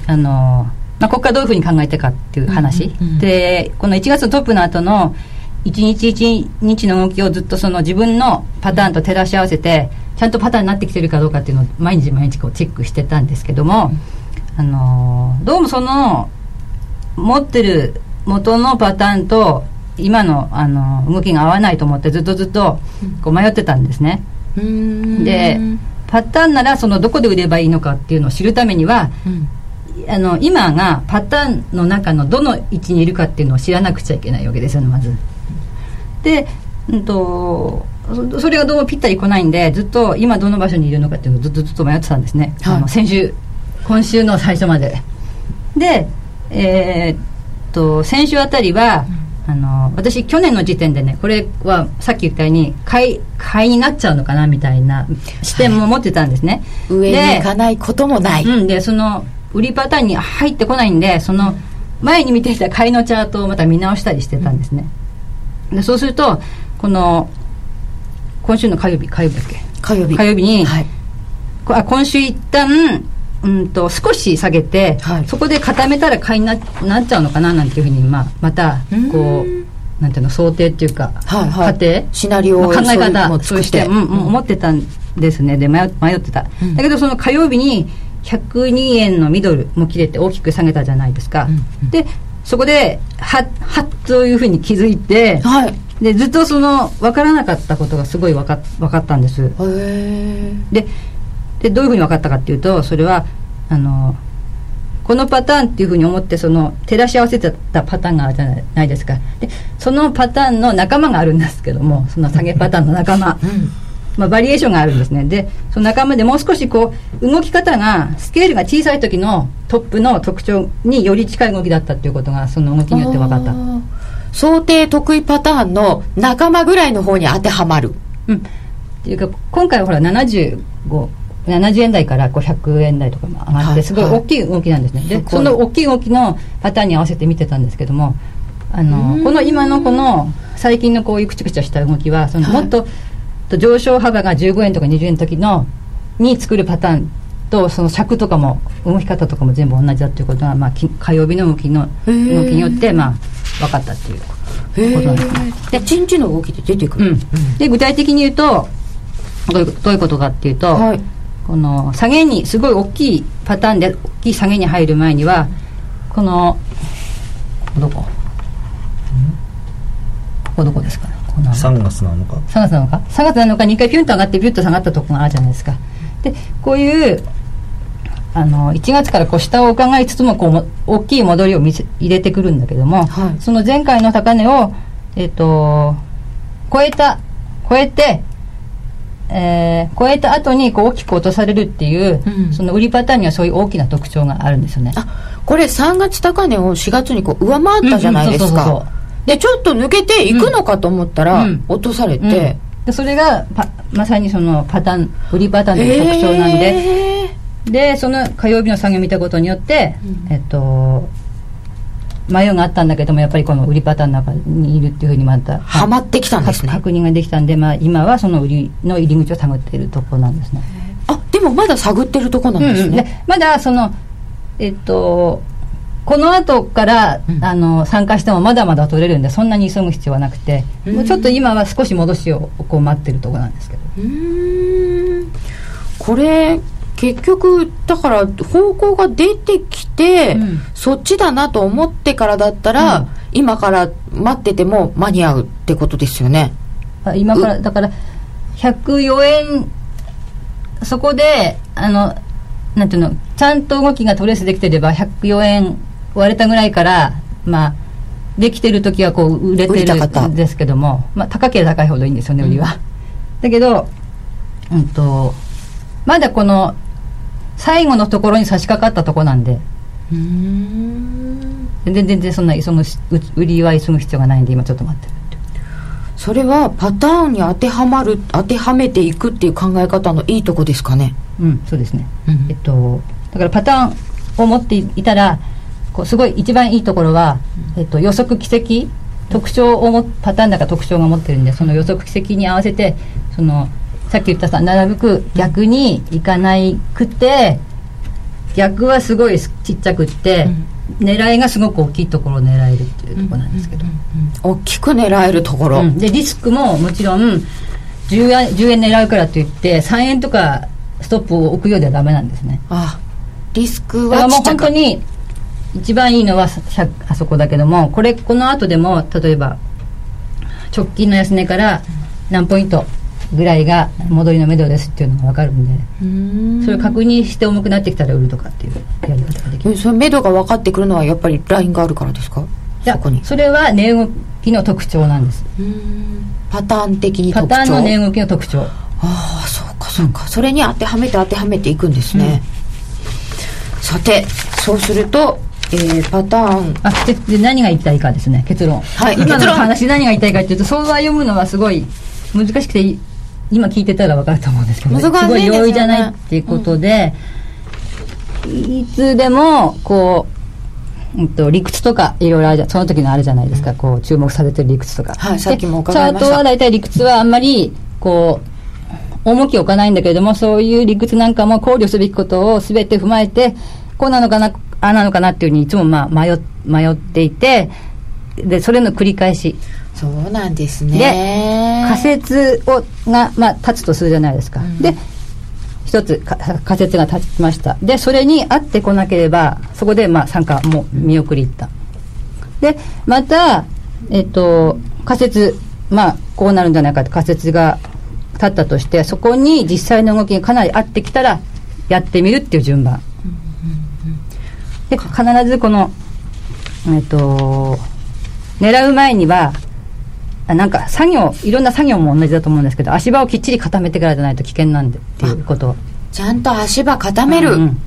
Speaker 3: あのまあ、ここからどういうふうに考えてかっていう話、うん。うん、でこの1月のトップの後の一日一日の動きをずっとその自分のパターンと照らし合わせてちゃんとパターンになってきてるかどうかっていうのを毎日毎日こうチェックしてたんですけども、うん、あのどうもその持ってる元のパターンと今のあの動きが合わないと思ってずっとずっとこう迷ってたんですね。うん、でパターンならそのどこで売ればいいのかっていうのを知るためには、うん、あの今がパターンの中のどの位置にいるかっていうのを知らなくちゃいけないわけですよねまず。で、うんと、それがどうもぴったり来ないんでずっと今どの場所にいるのかっていうのをずっとずっと迷ってたんですね、はい、あの先週今週の最初まで。でえー、っと先週あたりは、うん、あの私去年の時点でねこれはさっき言ったように買い買いになっちゃうのかなみたいな視点も持ってたんですね、
Speaker 1: はい、上に行かないこともない、
Speaker 3: うん、でその売りパターンに入ってこないんでその前に見ていた買いのチャートをまた見直したりしてたんですね、うん。でそうするとこの今週の火曜日火曜日だっけ？
Speaker 1: 火曜日。
Speaker 3: 火曜日に、はい、あ今週一旦うんと少し下げて、はい、そこで固めたら買いにななっちゃうのかな？なんていうふうに、まあ、またこうなんていうの想定っていうか、はいはい、過程？
Speaker 1: シナリオ
Speaker 3: を考え方そうして、うん、うん、思ってたんですね。で迷迷ってた、うん、だけどその火曜日に102円のミドルも切れて大きく下げたじゃないですか、うんうん、でそこでははっというふうに気づいて、はい、でずっとその分からなかったことがすごい分か分かったんです。ででどういうふうに分かったかっていうとそれはあのこのパターンっていうふうに思ってその照らし合わせてたパターンがあるじゃないですか。でそのパターンの仲間があるんですけどもその下げパターンの仲間、うん。まあ、バリエーションがあるんですね。でその仲間でもう少しこう動き方がスケールが小さい時のトップの特徴により近い動きだったっていうことがその動きによって分かった
Speaker 1: 想定得意パターンの仲間ぐらいの方に当てはまる。
Speaker 3: うん。っていうか今回はほら75 70円台から500円台とかも上がってすごい大きい動きなんですね、はいはい、でその大きい動きのパターンに合わせて見てたんですけどもあのこの今のこの最近のこういうくちゃくちゃした動きはそのもっとと上昇幅が15円とか20円の時のに作るパターンとその尺とかも動き方とかも全部同じだっていうことが、まあ、火曜日の動きの動きによって、まあ、分かったっていう。ことなんですね。
Speaker 1: で一日の動きで出てくる、うん、
Speaker 3: で具体的に言うとどういうどういうことかっていうと、はい、この下げにすごい大きいパターンで大きい下げに入る前にはこのどこ？ここどこですかね
Speaker 2: ？3月なのか。
Speaker 3: 3月なのか？3月なのか？2回ピュンと上がってピュッと下がったとこがあるじゃないですか。でこういうあの1月からこう下を伺いつつもこう大きい戻りを見せ入れてくるんだけども、はい、その前回の高値を、えっ、ー、と超えた超えてえー、超えた後にこう大きく落とされるっていう、うん、その売りパターンにはそういう大きな特徴があるんですよね。
Speaker 1: あこれ3月高値を4月にこう上回ったじゃないですか。でちょっと抜けていくのかと思ったら、落とされて、
Speaker 3: でそれがまさにそのパターン売りパターンの特徴なんで、でその火曜日の作業を見たことによって、えっと迷いがあったんだけどもやっぱりこの売りパターンの中にいるっていうふうにまた
Speaker 1: はまってきたんですね。
Speaker 3: 確認ができたんで、まあ、今はその売りの入り口を探っているところなんですね。
Speaker 1: あでもまだ探ってるとこなんですね、うんうん、
Speaker 3: まだそのえっとこの後から、うん、あの参加してもまだまだ取れるんでそんなに急ぐ必要はなくて、もうちょっと今は少し戻しをこう待ってるところなんですけど。
Speaker 1: これ結局だから方向が出てきて、うん、そっちだなと思ってからだったら、うん、今から待ってても間に合うってことですよね。
Speaker 3: 今からだから104円そこであのなんていうのちゃんと動きがトレースできてれば104円割れたぐらいからまあできてる時はこう売れてるんですけども、まあ、高ければ高いほどいいんですよね売りは、うん、だけど、うんと、まだこの最後のところに差し掛かったとこなんで。全然全然そんな急ぐ売りは急ぐ必要がないんで今ちょっと待ってる
Speaker 1: それはパターンに当てはまる当てはめていくっていう考え方のいいとこですかね。
Speaker 3: うんそうですね、うん、えっとだからパターンを持っていたらこうすごい一番いいところは、えっと、予測奇跡特徴をもパターンだから特徴が持ってるんでその予測奇跡に合わせてそのさっき言ったさなるべく逆にいかないくて逆はすごいちっちゃくって、うん、狙いがすごく大きいところを狙えるっていうところなんですけど、
Speaker 1: 大きく狙えるところ、
Speaker 3: うん、でリスクももちろん10円 ,10 円狙うからといって3円とかストップを置くようではダメなんですね。
Speaker 1: あリスクは
Speaker 3: もう本当に一番いいのはあそこだけどもこれこの後でも例えば直近の安値から何ポイントぐらいが戻りのめどですっていうのが分かるんでそれを確認して重くなってきたら売るとかっていうやり方ができる。
Speaker 1: そのめどが分かってくるのはやっぱりラインがあるからですか？
Speaker 3: いやそれは値動きの特徴なんです。
Speaker 1: パターン的に
Speaker 3: パターンの値動きの特徴。あ
Speaker 1: あそうかそうか、それに当てはめて当てはめていくんですね、うん、さてそうするとえー、パターン。
Speaker 3: あでで何が言いたいかですね結論、はい、今の話何が言いたいかっていうと相場読むのはすごい難しくて今聞いてたら分かると思うんですけど、ね、すごい容易じゃないっていうことで、うん、いつでもこう、うんと、理屈とかいろいろあるその時のあるじゃないですか、うん、こう注目されてる理屈とか、
Speaker 1: はい、さっきも
Speaker 3: 伺いました。チャートは大体理屈はあんまりこう重きを置かないんだけれどもそういう理屈なんかも考慮すべきことを全て踏まえてこうなのかなああなのかなっていうふうにいつもまあ迷迷っていてでそれの繰り返し
Speaker 1: そうなんですね。
Speaker 3: で仮説をが、まあ、立つとするじゃないですか、うん、で一つ仮説が立ちました。でそれに合ってこなければそこでまあ参加も見送りいった。でまたえっと仮説まあこうなるんじゃないかって仮説が立ったとしてそこに実際の動きがかなり合ってきたらやってみるっていう順番、で必ずこのえっと狙う前にはなんか作業いろんな作業も同じだと思うんですけど足場をきっちり固めてからじゃないと危険なんでっていうこと。
Speaker 1: ちゃんと足場固める、うんうん、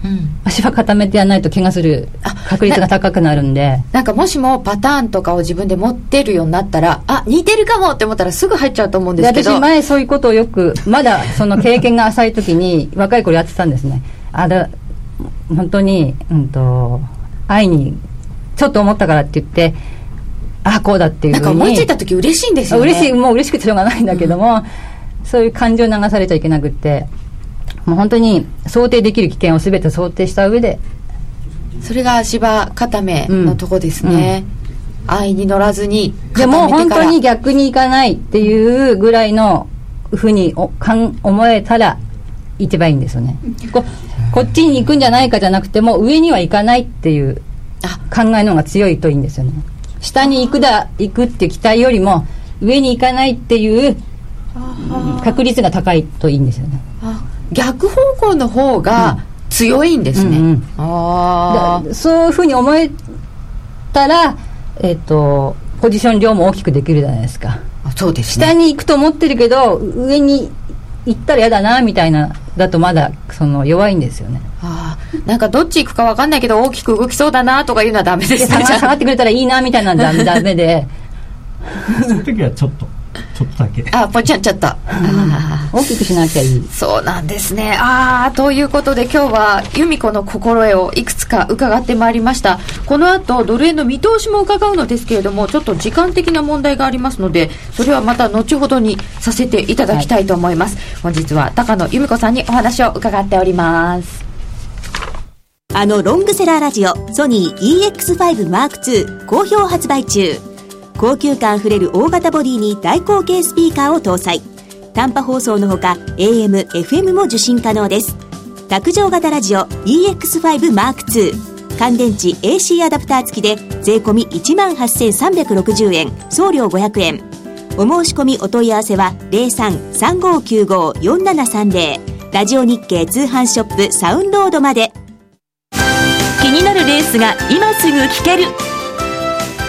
Speaker 3: 足場固めてやらないと怪我する確率が高くなるんで。
Speaker 1: なんかもしもパターンとかを自分で持ってるようになったらあ似てるかもって思ったらすぐ入っちゃうと思うんですけど。
Speaker 3: 私前そういうことをよくまだその経験が浅い時に 若い頃やってたんですね。あだ本当にうんと愛にちょっと思ったからって言ってあこうだっていう
Speaker 1: なんか思いついた時嬉しいんですよね。
Speaker 3: 嬉しい。もう嬉しくてしょうがないんだけども、うん、そういう感情流されちゃいけなくって。もう本当に想定できる危険を全て想定した上で。
Speaker 1: それが足場固めのとこですね、うん、愛に乗らずに
Speaker 3: でも本当に逆にいかないっていうぐらいのふうにおかん思えたら一番いいんですよね。ここっちに行くんじゃないかじゃなくても上には行かないっていう考えの方が強いといいんですよね下に行くだ行くっていう期待よりも上に行かないっていう確率が高いといいんですよね。
Speaker 1: 逆方向の方が強いんですね、うんうん。うん、
Speaker 3: あそういうふうに思えたらえっ、ー、とポジション量も大きくできるじゃないですか。
Speaker 1: そうです、
Speaker 3: ね、下に行くと思ってるけど上に行ったら嫌だなみたいなだとまだその弱いんですよね。
Speaker 1: ああなんかどっち行くか分かんないけど大きく動きそうだなとかいうのはダメですね。
Speaker 3: 下がってくれたらいいなみたいなのはダメダメで。
Speaker 2: そういう時はちょっとちょっとだけ。
Speaker 1: あぽちゃんちょっと、
Speaker 3: 大きくしなきゃいい。
Speaker 1: そうなんですね。ああということで今日は由美子の心得をいくつか伺ってまいりました。この後ドル円の見通しも伺うのですけれどもちょっと時間的な問題がありますのでそれはまた後ほどにさせていただきたいと思います、はい、本日は高野由美子さんにお話を伺っております。
Speaker 4: あのロングセラーラジオソニー EX5M2 好評発売中高級感あふれる大型ボディに大口径スピーカーを搭載。短波放送のほか AM、FM も受信可能です。卓上型ラジオ EX5M2 乾電池 AC アダプター付きで税込1万8360円。送料500円。お申し込みお問い合わせは0335954730ラジオ日経通販ショップサウンロードまで。気になるレースが今すぐ聞ける。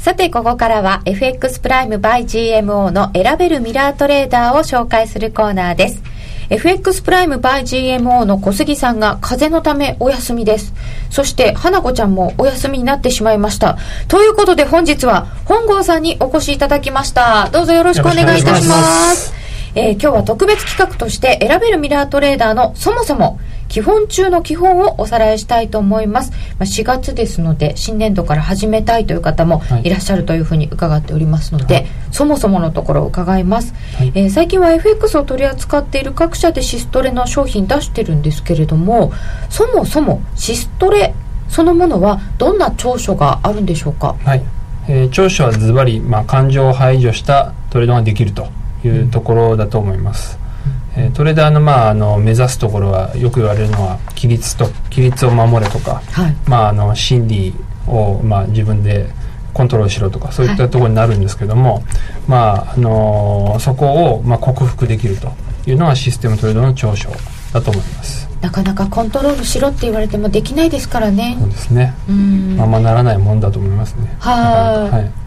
Speaker 1: さて、ここからは FX プライム by GMO の選べるミラートレーダーを紹介するコーナーです。FX プライム by GMO の小杉さんが風邪のためお休みです。そして、花子ちゃんもお休みになってしまいました。ということで本日は本郷さんにお越しいただきました。どうぞよろしくお願いいたします。えー、今日は特別企画として選べるミラートレーダーのそもそも基本中の基本をおさらいしたいと思います。まあ、4月ですので、新年度から始めたいという方もいらっしゃるというふうに伺っておりますので、はい、そもそものところを伺います。はい、えー、最近は FX を取り扱っている各社でシストレの商品出してるんですけれども、そもそもシストレそのものはどんな長所があるんでしょうか？
Speaker 5: はい。えー、長所はズバリ、まあ、感情を排除したトレードができるというところだと思います。えー、トレーダーの,、まあ、あの目指すところはよく言われるのは規律と規律を守れとか、はい、まあ、あの心理を、まあ、自分でコントロールしろとかそういったところになるんですけども、はい、まああのそこを、まあ、克服できるというのはシステムトレードの長所だと思います。
Speaker 1: なかなかコントロールしろって言われてもできないですからね。
Speaker 5: そうですね。ままならないもんだと思いますね。
Speaker 1: はい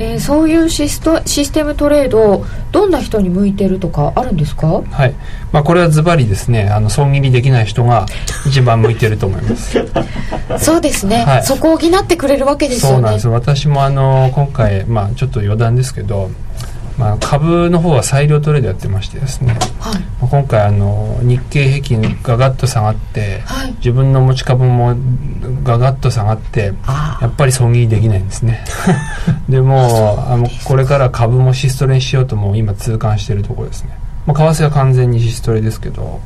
Speaker 1: えー、そういうシストシステムトレードどんな人に向いてるとかあるんですか？
Speaker 5: はい、まあ、これはズバリですねあの損切りできない人が一番向いてると思います。
Speaker 1: そうですね、はい、そこを補ってくれるわけですよね。
Speaker 5: そうなんです私もあの今回、まあ、ちょっと余談ですけどまあ、株の方は裁量トレードやってましてですね、はい、今回あの日経平均がガッと下がって、はい、自分の持ち株もガガッと下がってやっぱり損切りできないんですね。でもあのこれから株もシストレにしようとも今痛感しているところですね、まあ、為替は完全にシストレですけど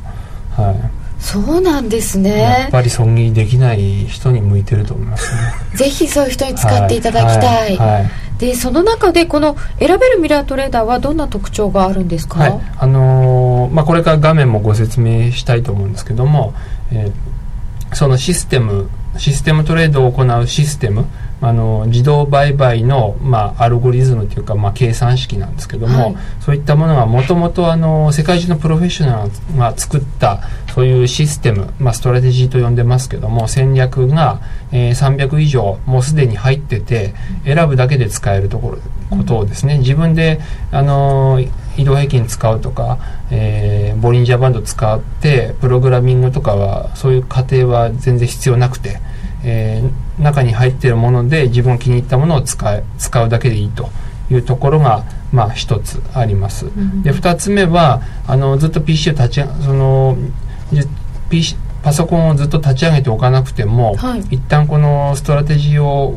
Speaker 5: はい。
Speaker 1: そうなんですね。
Speaker 5: やっぱり損切りできない人に向いてると思いますね。
Speaker 1: ぜひそういう人に使っていただきたい、はい。はい。はいでその中でこの選べるミラートレーダーはどんな特徴があるんですか、はい。
Speaker 5: あのー、まあ、これから画面もご説明したいと思うんですけども、えー、そのシステムシステムトレードを行うシステムあの自動売買の、まあ、アルゴリズムというか、まあ、計算式なんですけども、はい、そういったものがもともと世界中のプロフェッショナルが作ったそういうシステム、まあ、ストラテジーと呼んでますけども戦略が、えー、300以上もうすでに入ってて選ぶだけで使えるところことをですね自分であの移動平均使うとか、えー、ボリンジャーバンド使ってプログラミングとかはそういう過程は全然必要なくて。えー、中に入っているもので自分気に入ったものを使え使うだけでいいというところが、まあ、一つあります。うん、で二つ目はあのずっと PC を立ちその PC パソコンをずっと立ち上げておかなくても、はい、一旦このストラテジーを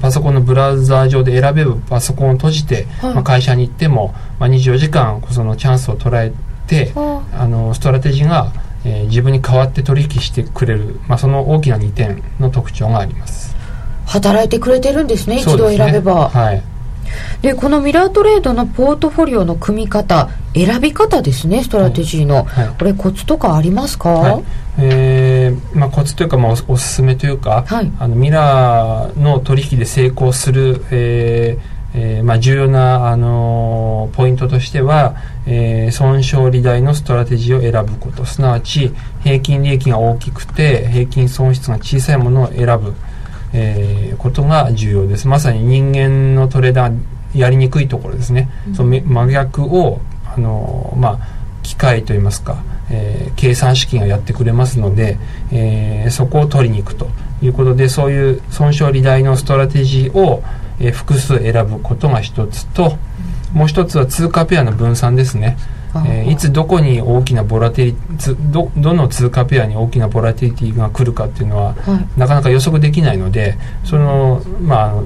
Speaker 5: パソコンのブラウザー上で選べるパソコンを閉じて、はい、まあ、会社に行っても、まあ、24時間そのチャンスを捉えて、あのストラテジーがえー、自分に代わって取引してくれる、まあ、その大きな2点の特徴があります。
Speaker 1: 働いてくれてるんですね一度選べば、はい。でこのミラートレードのポートフォリオの組み方選び方ですねストラテジーの、はい、これコツとかありますか、はい、
Speaker 5: えー、まあ、コツというか、まあお、おすすめというか、はい、あのミラーの取引で成功する、えーえーまあ、重要な、あのー、ポイントとしては、えー、損傷利大のストラテジーを選ぶこと。すなわち平均利益が大きくて平均損失が小さいものを選ぶ、えー、ことが重要です。まさに人間のトレーダーやりにくいところですね、うん、その真逆をあのまあ機械といいますか、えー、計算式がやってくれますので、えー、そこを取りに行くということでそういう損小利大のストラテジーを、えー、複数選ぶことが一つともう一つは通貨ペアの分散ですね。えー、いつどこに大きなボラティどどの通貨ペアに大きなボラティリティが来るかっていうのは、はい、なかなか予測できないのでそのまあ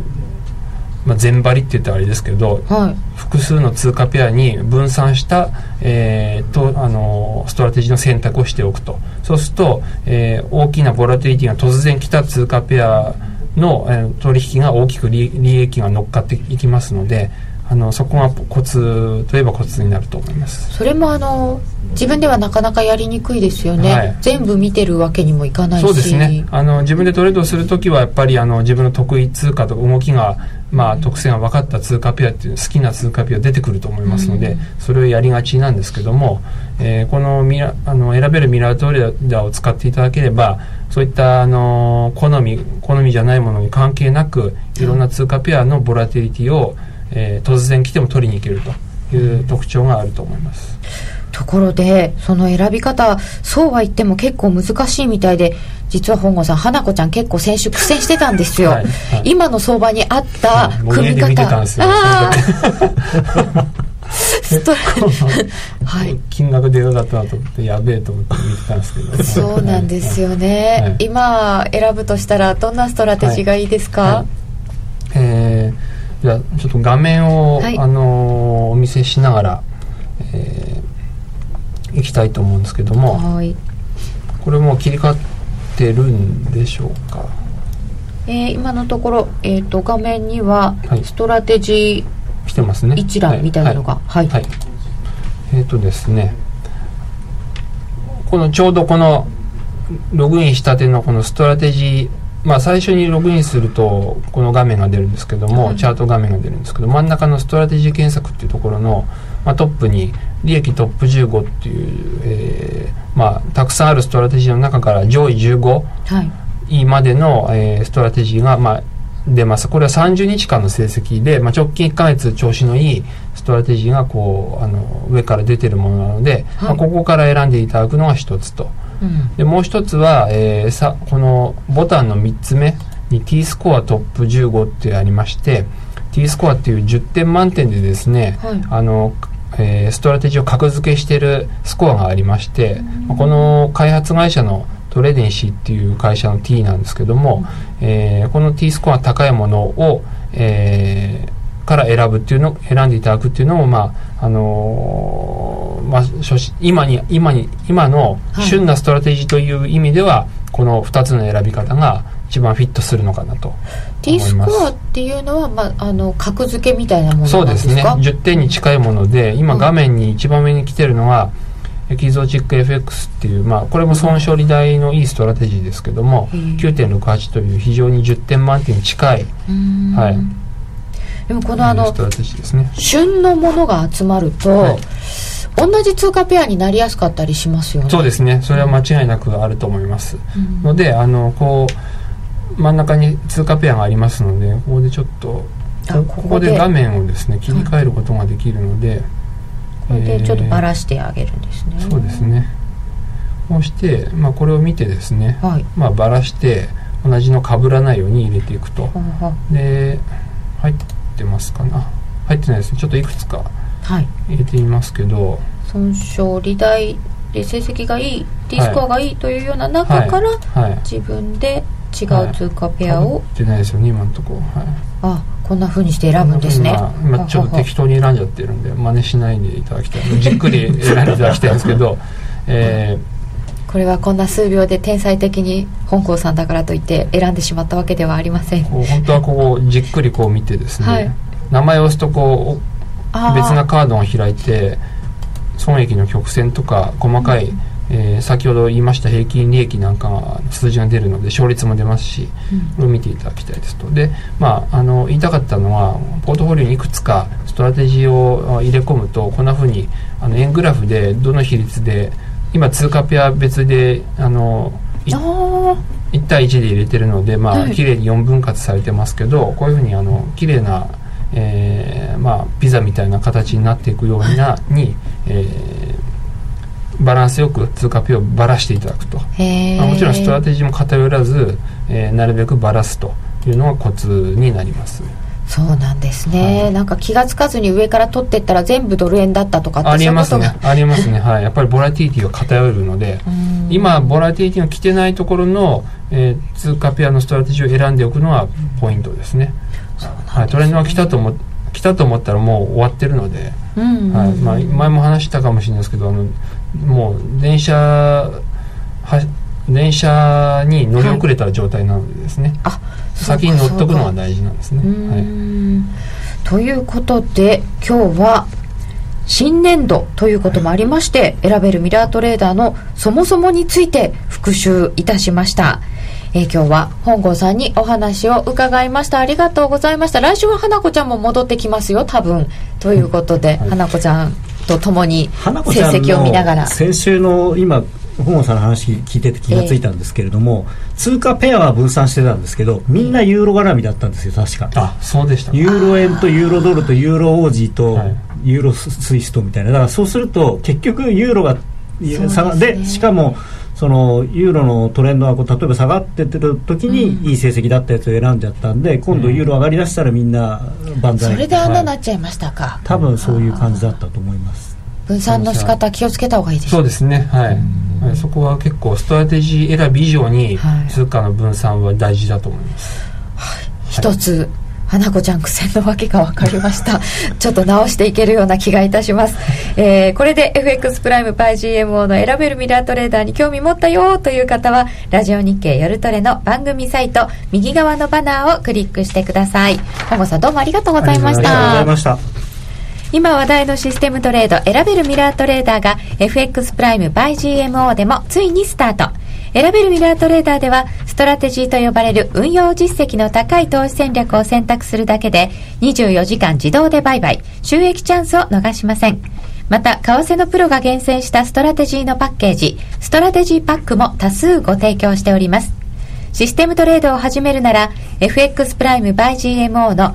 Speaker 5: まあ、全張りって言ったらあれですけど、はい、複数の通貨ペアに分散した、えー、とあのストラテジーの選択をしておくと。そうすると、えー、大きなボラティリティが突然来た通貨ペアの、えー、取引が大きく利益が乗っかっていきますのであのそこがコツといえばコツになると思います。
Speaker 1: それもあの自分ではなかなかやりにくいですよね、はい、全部見てるわけにもいかないし。
Speaker 5: そうですね。あの自分でトレードする時はやっぱりあの自分の得意通貨とか動きが、まあ、特性が分かった通貨ペアっていう好きな通貨ペア出てくると思いますので、うん、それをやりがちなんですけども、えー、このミラあの選べるミラートレーダーを使っていただければそういったあの好み好みじゃないものに関係なくいろんな通貨ペアのボラティリティを、うんえー、突然来ても取りに行けるという特徴があると思います。
Speaker 1: ところでその選び方そうは言っても結構難しいみたいで実は本郷さん花子ちゃん結構先週苦戦してたんですよ、はいはい、今の相場に合った組み方、はい、あ
Speaker 5: はい、金額でかかったなと思ってやべえと思って見てたんですけど。
Speaker 1: そうなんですよね、はい、今選ぶとしたらどんなストラテジーがいいですか、はい、
Speaker 5: えーじゃあちょっと画面を、はい、あのお見せしながら、えー、いきたいと思うんですけども、はい、これもう切り替わってるんでしょうか、
Speaker 1: えー、今のところ、えーと、画面にはストラテジ
Speaker 5: ー、来てますね。
Speaker 1: 一覧みたいなのがはい、はい、
Speaker 5: えっ、ー、とですねこのちょうどこのログインしたてのこのストラテジーまあ、最初にログインするとこの画面が出るんですけども、はい、チャート画面が出るんですけど真ん中のストラテジー検索っていうところの、まあ、トップに利益トップ15っていう、えーまあ、たくさんあるストラテジーの中から上位15位までの、はい、えー、ストラテジーが、まあ、出ます。これは30日間の成績で、まあ、直近1か月調子のいいストラテジーがこうあの上から出てるものなので、はい、まあ、ここから選んでいただくのが一つと。でもう一つは、えー、さこのボタンの3つ目に T スコアトップ15ってありまして T スコアっていう10点満点でですね、はい、あのえー、ストラテジーを格付けしているスコアがありまして、うん、この開発会社のトレデンシーっていう会社の T なんですけども、うん、えー、この T スコア高いものを、えー、から選ぶっていうの選んでいただくっていうのもまああのーまあ、今に今に今の旬なストラテジーという意味では、はい、この2つの選び方が一番フィットするのかなと
Speaker 1: T スコアっていうのは、まあ、あの格付けみたいなもの
Speaker 5: そうですね。10点に近いもので今画面に一番上に来てるのは、エキゾチック FX っていう、まあ、これも損小利大のいいストラテジーですけども、うん、9.68という非常に10点満点に近い、はい、
Speaker 1: でもこのあの、ね、旬のものが集まると、はい。同じ通貨ペアになりやすかったりしますよね。
Speaker 5: そうですね。それは間違いなくあると思います、うん、のであのこう真ん中に通貨ペアがありますのでここでちょっとここで。画面をですね切り替えることができるので、
Speaker 1: これでちょっとばらしてあげるんですね、
Speaker 5: そうですね。こうして、まあ、これを見てですね、はい、まあ、ばらして同じのかぶらないように入れていくと。で入ってますかな。入ってないですね。ちょっといくつか入れていますけど、はい、
Speaker 1: 損傷利大で成績がいい T スコアがいいというような中から、はい、自分で違う通貨ペアを、はい、
Speaker 5: ってないですよね今のとこ。ろ、はい、
Speaker 1: あこんなふうにして選ぶんですね。
Speaker 5: 今ちょっと適当に選んじゃってるんで真似しないでいただきたい。じっくり選んでいただきたいんですけど、え
Speaker 1: ー、これはこんな数秒で天才的に本郷さんだからといって選んでしまったわけではありません。
Speaker 5: 本当はこうじっくりこう見てですね、はい、名前を押すとこう別なカードを開いて損益の曲線とか細かい、うん、えー、先ほど言いました平均利益なんかが数字が出るので勝率も出ますし、これを見ていただきたいですと。で、まあ、あの言いたかったのはポートフォリオにいくつかストラテジーを入れ込むとこんなふうにあの円グラフでどの比率で今通貨ペア別であの1対1で入れてるのでまあ、はい、綺麗に4分割されてますけどこういうふうにあの綺麗なえー、まあピザみたいな形になっていくようなに、えー、バランスよく通貨ペアをばらしていただくと、まあ、もちろんストラテジーも偏らず、えー、なるべくばらすというのがコツになります。
Speaker 1: そうなんですね、はい、なんか気が付かずに上から取っていったら全部ドル円だったとかって
Speaker 5: ありますね。ありますね。はい。やっぱりボラティリティが偏るので今ボラティリティが来てないところの、えー、通貨ペアのストラテジーを選んでおくのはポイントですね、はい、トレンドが来たと思来たと思ったらもう終わってるので、はい。まあ、前も話したかもしれないですけどあのもう電車は電車に乗り遅れた状態なのでですね、はい、先に乗っとくのが大事なんですね。はい、
Speaker 1: ということで今日は新年度ということもありまして、選べるミラートレーダーのそもそもについて復習いたしました。えー、今日は本郷さんにお話を伺いました。ありがとうございました。来週は花子ちゃんも戻ってきますよ多分。ということで、はい、花子ちゃんと共に成績を見ながら。
Speaker 2: 先週の今本郷さんの話聞いてて気がついたんですけれども、えー、通貨ペアは分散してたんですけどみんなユーロ絡みだったんですよ確か。
Speaker 5: あそうでした
Speaker 2: ユーロ円とユーロドルとユーロオージーとユーロスイストみたいな。だからそうすると結局ユーロが下がで、ね、しかもそのユーロのトレンドがこう例えば下がってってた時にいい成績だったやつを選んじゃったんで、うん、今度ユーロ上がりだしたらみんな万歳
Speaker 1: それであんななっちゃいましたか、
Speaker 2: はい、多分そういう感じだったと思います
Speaker 1: 分散の仕方気をつけた方がいいです。
Speaker 5: そうですね。はい、そこは結構ストラテジー選び以上に通貨の分散は大事だと思います、
Speaker 1: はい、一つ、花子ちゃん苦戦のわけが分かりました。ちょっと直していけるような気がいたします、えー、これで FX プライム by GMO の選べるミラートレーダーに興味持ったよという方はラジオ日経夜トレの番組サイト右側のバナーをクリックしてください。本郷さんどうもありがとうございました。ありがとうございました今話題のシステムトレード選べるミラートレーダーが FX プライム by GMO でもついにスタート。選べるミラートレーダーではストラテジーと呼ばれる運用実績の高い投資戦略を選択するだけで24時間自動で売買。収益チャンスを逃しません。また為替のプロが厳選したストラテジーのパッケージストラテジーパックも多数ご提供しております。システムトレードを始めるなら FX プライム by GMO の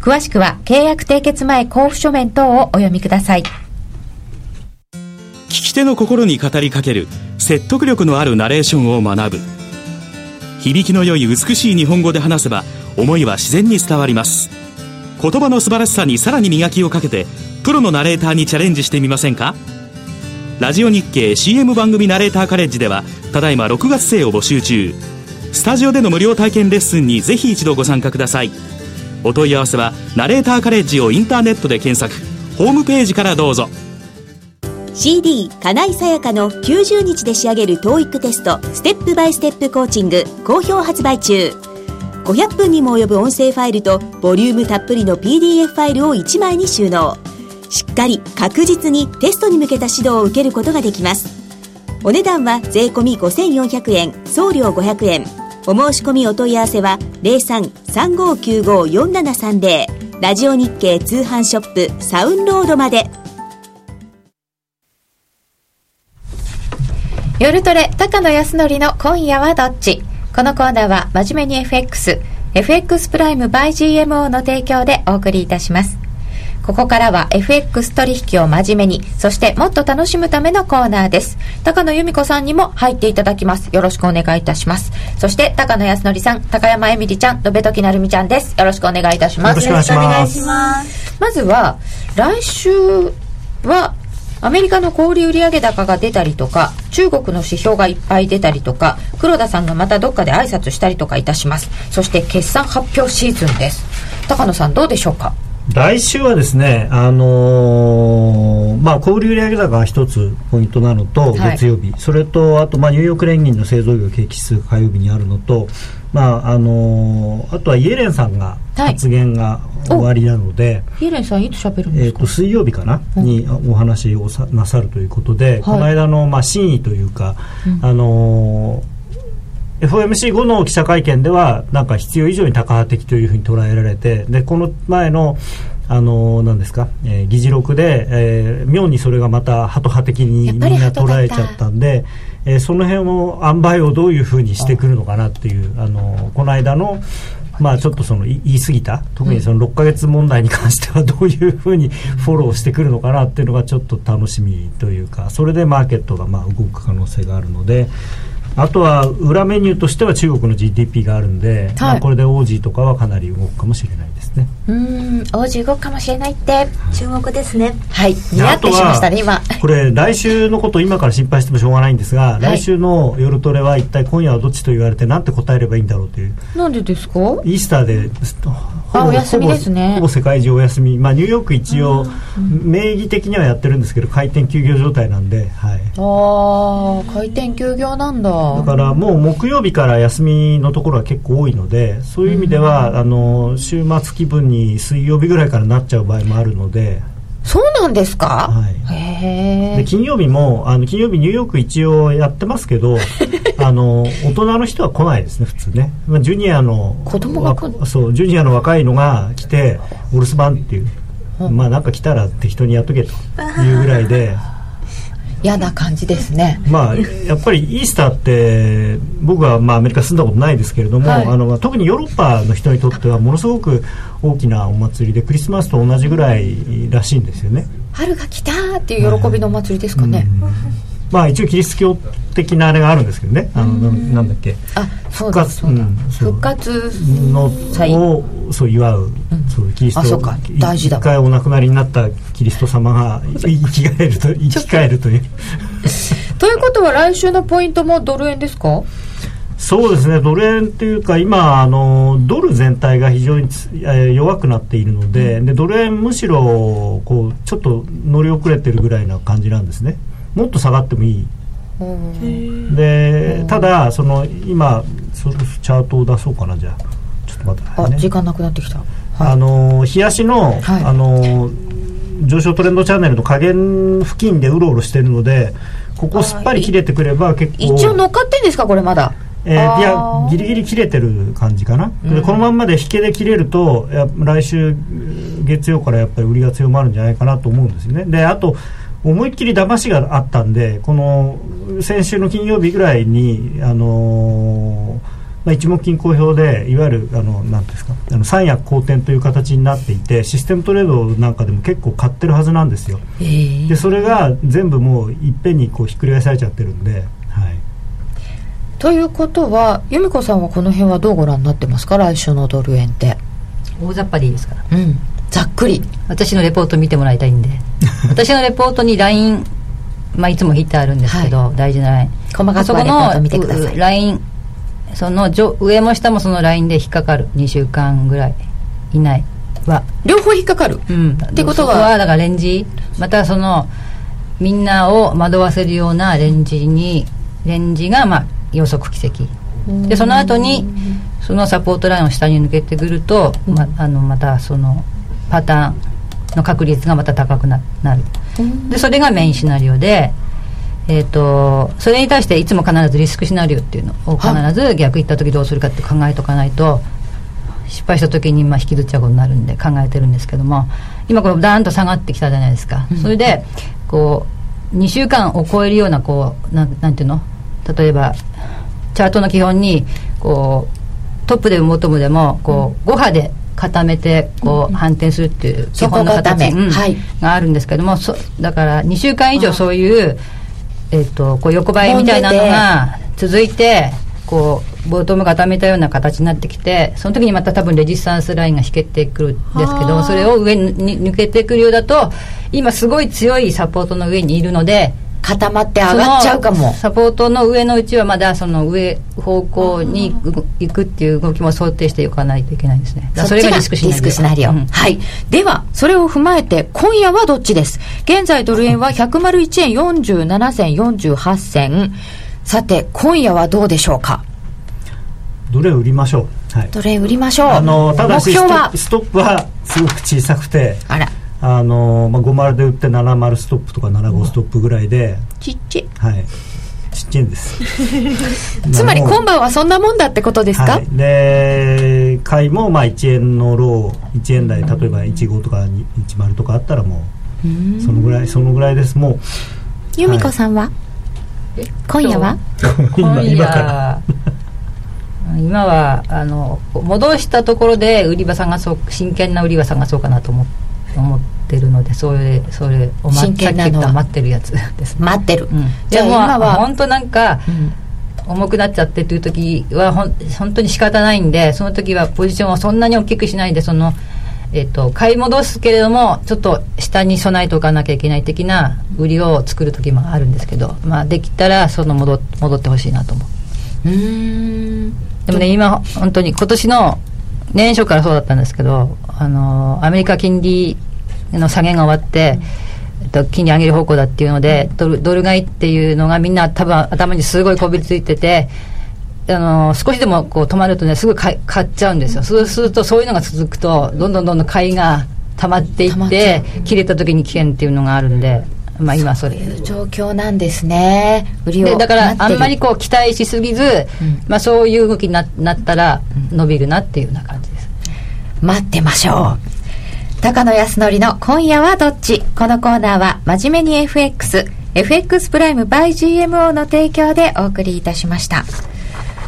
Speaker 1: 詳しくは契約締結前交付書面等をお読みください。
Speaker 6: 聞き手の心に語りかける説得力のあるナレーションを学ぶ。響きの良い美しい日本語で話せば思いは自然に伝わります言葉の素晴らしさにさらに磨きをかけてプロのナレーターにチャレンジしてみませんか？ラジオ日経 CM 番組ナレーターカレッジではただいま6月生を募集中スタジオでの無料体験レッスンにぜひ一度ご参加くださいお問い合わせはナレーターカレッジをインターネットで検索ホームページからどうぞ。
Speaker 4: CD 金井さやかの90日で仕上げる TOEIC テストステップバイステップコーチング好評発売中。500分にも及ぶ音声ファイルとボリュームたっぷりの PDF ファイルを1枚に収納。しっかり確実にテストに向けた指導を受けることができます。お値段は税込5400円送料500円。お申し込みお問い合わせは0335954730ラジオ日経通販ショップサウンロードまで。
Speaker 1: 夜トレ高野康則の今夜はどっち？このコーナーは真面目に FX FX プライム by GMO の提供でお送りいたします。ここからは FX 取引を真面目に、そしてもっと楽しむためのコーナーです。高野由美子さんにも入っていただきます。よろしくお願いいたします。そして高野康則さん、高山えみりちゃん、野辺時なるみちゃんです。よろしくお願いいたします。
Speaker 2: よろしくお願いします。
Speaker 1: まずは、来週はアメリカの小売売上高が出たりとか中国の指標がいっぱい出たりとか黒田さんがまたどっかで挨拶したりとかいたしますそして決算発表シーズンです高野さんどうでしょうか？
Speaker 2: 来週はですね、あのー、まあ、小売売上高が一つポイントなのと、月曜日、はい、それと、あと、まあ、ニューヨーク連銀の製造業景気指数火曜日にあるのと、まああのー、あとはイエレンさんが発言が終わりなので、
Speaker 1: はい、イエレンさんいつ喋るんです
Speaker 2: か、えーと、水曜日かな、うん、にお話をさなさるということで、はい、この間の、まあ、真意というか、うん、あのー FOMC 後の記者会見ではなんか必要以上にタカ派的というふうに捉えられてでこの前のあの何ですか、えー、議事録で、えー、妙にそれがまたハト派的にみんな捉えちゃったんで、えー、その辺を塩梅をどういうふうにしてくるのかなっていうあのこの間のまあ、ちょっとその言い過ぎた特にその6か月問題に関してはどういうふうにフォローしてくるのかなっていうのがちょっと楽しみというかそれでマーケットがまあ動く可能性があるので。あとは裏メニューとしては中国の GDP があるんで、はい、まあ、これでオージーとかはかなり動くかもしれないですね。
Speaker 1: うんオージー動くかもしれないって。注目ですね。はい。
Speaker 2: 似合ってしましたね今。これ来週のこと今から心配してもしょうがないんですが、はい、来週の夜トレは一体今夜はどっちと言われてなんて答えればいいんだろうという。
Speaker 1: なんでですか？
Speaker 2: イースターで
Speaker 1: あお休みですね。
Speaker 2: ほぼ世界中お休み、まあ、ニューヨーク一応、名義的にはやってるんですけど開店休業状態なんで、はい、
Speaker 1: ああ開店休業なんだ。
Speaker 2: だからもう木曜日から休みのところは結構多いのでそういう意味では、うん、あの週末気分に水曜日ぐらいからなっちゃう場合もあるので。
Speaker 1: そうなんですか、
Speaker 2: はい、へで金曜日もあの金曜日ニューヨーク一応やってますけど あの大人の人は来ないですね普通ね、まあ、ジュニアの
Speaker 1: 子供が来
Speaker 2: そうジュニアの若いのが来てお留守番っていう、まあなんか来たら適当にやっとけというぐらいで
Speaker 1: 嫌な感じですね。
Speaker 2: まあやっぱりイースターって僕はまあアメリカ住んだことないですけれども、はい、あの特にヨーロッパの人にとってはものすごく大きなお祭りでクリスマスと同じぐらいらしいんですよね。
Speaker 1: 春が来たっていう喜びのお祭りですかね、はい
Speaker 2: まあ一応キリスト教的なあれがあるんですけどね。あのなんだっけ。
Speaker 1: あ復活うん、復活
Speaker 2: のをそう祝う、そうキリスト
Speaker 1: そうか。大事だ
Speaker 2: 一回お亡くなりになったキリスト様が生き返ると生き返るという。
Speaker 1: ということは来週のポイントもドル円ですか？
Speaker 2: そうですね。ドル円というか今あのドル全体が非常に、えー、弱くなっているのでうん、でドル円むしろこうちょっと乗り遅れてるぐらいな感じなんですねもっと下がってもいい。でただその今そチャートを出そうかなじゃあ。ちょっと待って、
Speaker 1: ね、あ時間なくなってきた、はい、
Speaker 2: あの冷やしの、はい、あの上昇トレンドチャンネルの下限付近でうろうろしてるのでここすっぱり切れてくれば結構。
Speaker 1: 一応乗っかってんですかこれまだ？
Speaker 2: えー、いやギリギリ切れてる感じかな、うん、でこのまんまで引けで切れるとや来週月曜からやっぱり売りが強まるんじゃないかなと思うんですよね。であと思いっきり騙しがあったんでこの先週の金曜日ぐらいにあのーまあ、一目金公表でいわゆるあのなんですかあの三役好転という形になっていてシステムトレードなんかでも結構買ってるはずなんですよ、え。ー、でそれが全部もういっぺんにこうひっくり返されちゃってるんで、はい、
Speaker 1: ということは由美子さんはこの辺はどうご覧になってますか？来週のドル円って。
Speaker 3: 大雑把でいいですから。
Speaker 1: うん。ざっくり。
Speaker 3: 私のレポート見てもらいたいんで 私のレポートに LINE まあいつもヒットあるんですけど、はい、大事な LINE
Speaker 1: 細かくレポート見てください。
Speaker 3: LINE その上も下もその LINE で引っかかる。2週間ぐらい以内は。
Speaker 1: 両方引っかかる、
Speaker 3: うん、ってことは？はだからレンジ。またそのみんなを惑わせるようなレンジにレンジがまあ予測奇跡。でその後にそのサポートラインを下に抜けてくると、まあのまたそのパターンの確率がまた高くなる。でそれがメインシナリオで、えーと、それに対していつも必ずリスクシナリオっていうのを必ず逆行った時どうするかって考えとかないと失敗した時にまあ引きずっちゃうことになるんで考えてるんですけども今これダーンと下がってきたじゃないですか、うん、それでこう2週間を超えるようなこうなんなんていうの？例えばチャートの基本にこうトップでもボトムでもこう5波で固めてこう反転するっていう基本の形、うん。はい、があるんですけどもそだから2週間以上そういう,、えー、とこう横ばいみたいなのが続いてこうボトム固めたような形になってきてその時にまた多分レジスタンスラインが引けてくるんですけどそれを上に抜けてくるようだと今すごい強いサポートの上にいるので
Speaker 1: 固まって上がっちゃうかも。
Speaker 3: サポートの上のうちはまだその上方向に行くっていう動きも想定しておかないといけないですね。
Speaker 1: それがリスクシナリオリスクシナリオ、うん、はい。ではそれを踏まえて今夜はどっちです？現在ドル円は101円47銭48銭さて今夜はどうでしょうか？
Speaker 2: どれ売りましょ
Speaker 1: う、はい、どれ売りましょう？あ
Speaker 2: のただしストップはすごく小さくて。
Speaker 1: あら
Speaker 2: あの、まあ、50で売って70ストップとか75ストップぐらいで
Speaker 1: ちっち。
Speaker 2: はい。ちっちゃいんです。
Speaker 1: つまり今晩はそんなもんだってことですか、はい、
Speaker 2: で買いもまあ1円のロー1円台例えば15とか10とかあったらもうそのぐらいそのぐらいです。もう
Speaker 1: 由美子さんは、はい、今夜は？
Speaker 3: 今夜。今 はあの戻したところで売り場探そう真剣な売り場探そうかなと思って思ってるのでそれそれを
Speaker 1: 真剣なの
Speaker 3: 待ってるやつです、
Speaker 1: ね、待ってる、うん、
Speaker 3: じゃあ今は本当なんか、うん、重くなっちゃってという時はほん本当に仕方ないんでその時はポジションをそんなに大きくしないでそのえっと、買い戻すけれどもちょっと下に備えておかなきゃいけない的な売りを作る時もあるんですけど、まあ、できたらその戻戻ってほしいなと思う。うん。でもね今本当に今年の年初からそうだったんですけどあのアメリカ金利の下げが終わって、えっと、金利上げる方向だっていうのでドルドル買いっていうのがみんな多分頭にすごいこびりついててあの少しでもこう止まるとねすぐ買買っちゃうんですよ。そうするとそういうのが続くとどんどんどんどん買いが溜まっていって切れた時に危険っていうのがあるんで。まあ今それ。
Speaker 1: いう状況なんですね。
Speaker 3: 売りをだからあんまりこう期待しすぎず、うん、まあそういう動きにななったら伸びるなっていうような感じです。
Speaker 1: 待ってましょう高野康則の今夜はどっち？このコーナーは真面目に FX FX プライム by GMO の提供でお送りいたしました。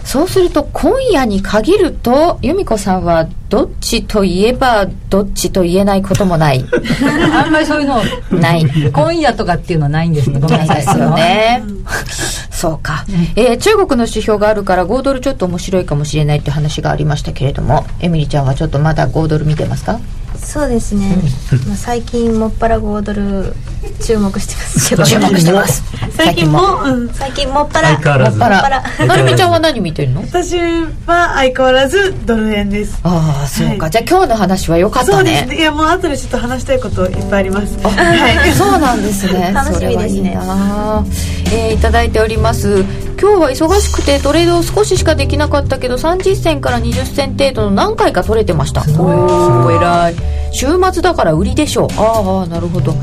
Speaker 1: そうすると今夜に限ると由美子さんはどっちといえばどっちと言えないこともない。
Speaker 3: あんまりそういうの
Speaker 1: ない。
Speaker 3: 今夜とかっていうのはないんですね。
Speaker 1: ごめんなさい。ですよね。そうか、えー、中国の指標があるから5ドルちょっと面白いかもしれないって話がありましたけれどもエミリちゃんはちょっとまだ5ドル見てますか？
Speaker 7: そうですね、まあ、最近もっぱら5ドル注目してますけど。
Speaker 1: 注目してます。
Speaker 7: 最近も、最近も？っぱら。
Speaker 2: 相変わらず。もっぱら。
Speaker 1: な るみちゃんは何見てるの？
Speaker 7: 私は相変わらずドル円です。
Speaker 1: ああそうか、はい、じゃあ今日の話は良かったね。そうですね。
Speaker 7: いやもう後でちょっと話したいこといっぱいあります。
Speaker 1: はい。そうなんですね。
Speaker 7: 楽しみですね。いい
Speaker 1: えー、いただいております今日は忙しくてトレードを少ししかできなかったけど30銭から20銭程度の何回か取れてました。おお偉い。週末だから売りでしょう。ああなるほど。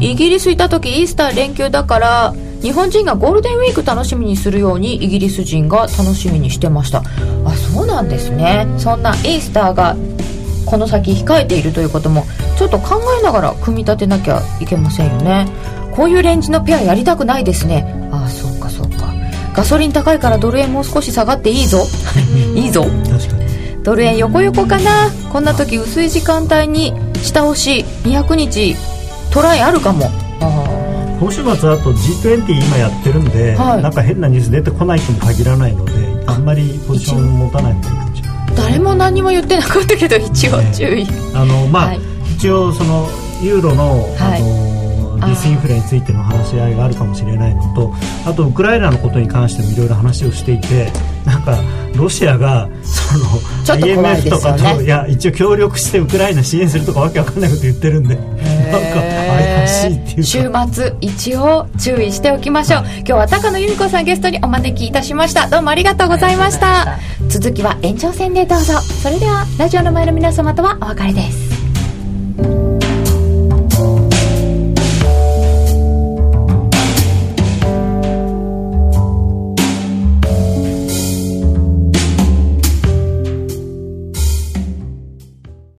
Speaker 1: イギリスいた時イースター連休だから日本人がゴールデンウィーク楽しみにするようにイギリス人が楽しみにしてました。あそうなんですね。そんなイースターがこの先控えているということもちょっと考えながら組み立てなきゃいけませんよね。こういうレンジのペアやりたくないですね。ああそうガソリン高いからドル円もう少し下がっていいぞ。いいぞ。
Speaker 2: 確かに。
Speaker 1: ドル円横横かな。こんな時薄い時間帯に下押し。200日。トライあるかも。
Speaker 2: 今週末あと G20 今やってるんで、はい、なんか変なニュース出てこないとも限らないのであんまりポジション持たない方がいない
Speaker 1: 誰も何も言ってなかったけど一応注意、ね、
Speaker 2: あのまあ、はい、一応そのユーロの、はい、あのディスインフレについての話し合いがあるかもしれないのとあとウクライナのことに関してもいろいろ話をしていてなんかロシアがその IMF とかといや一応協力してウクライナ支援するとかわけわかんないこと言ってるんでなんか怪しいっていう
Speaker 1: 週末一応注意しておきましょう、はい、今日は高野由美子さんゲストにお招きいたしました。どうもありがとうございました。続きは延長戦でどうぞ。それではラジオの前の皆様とはお別れです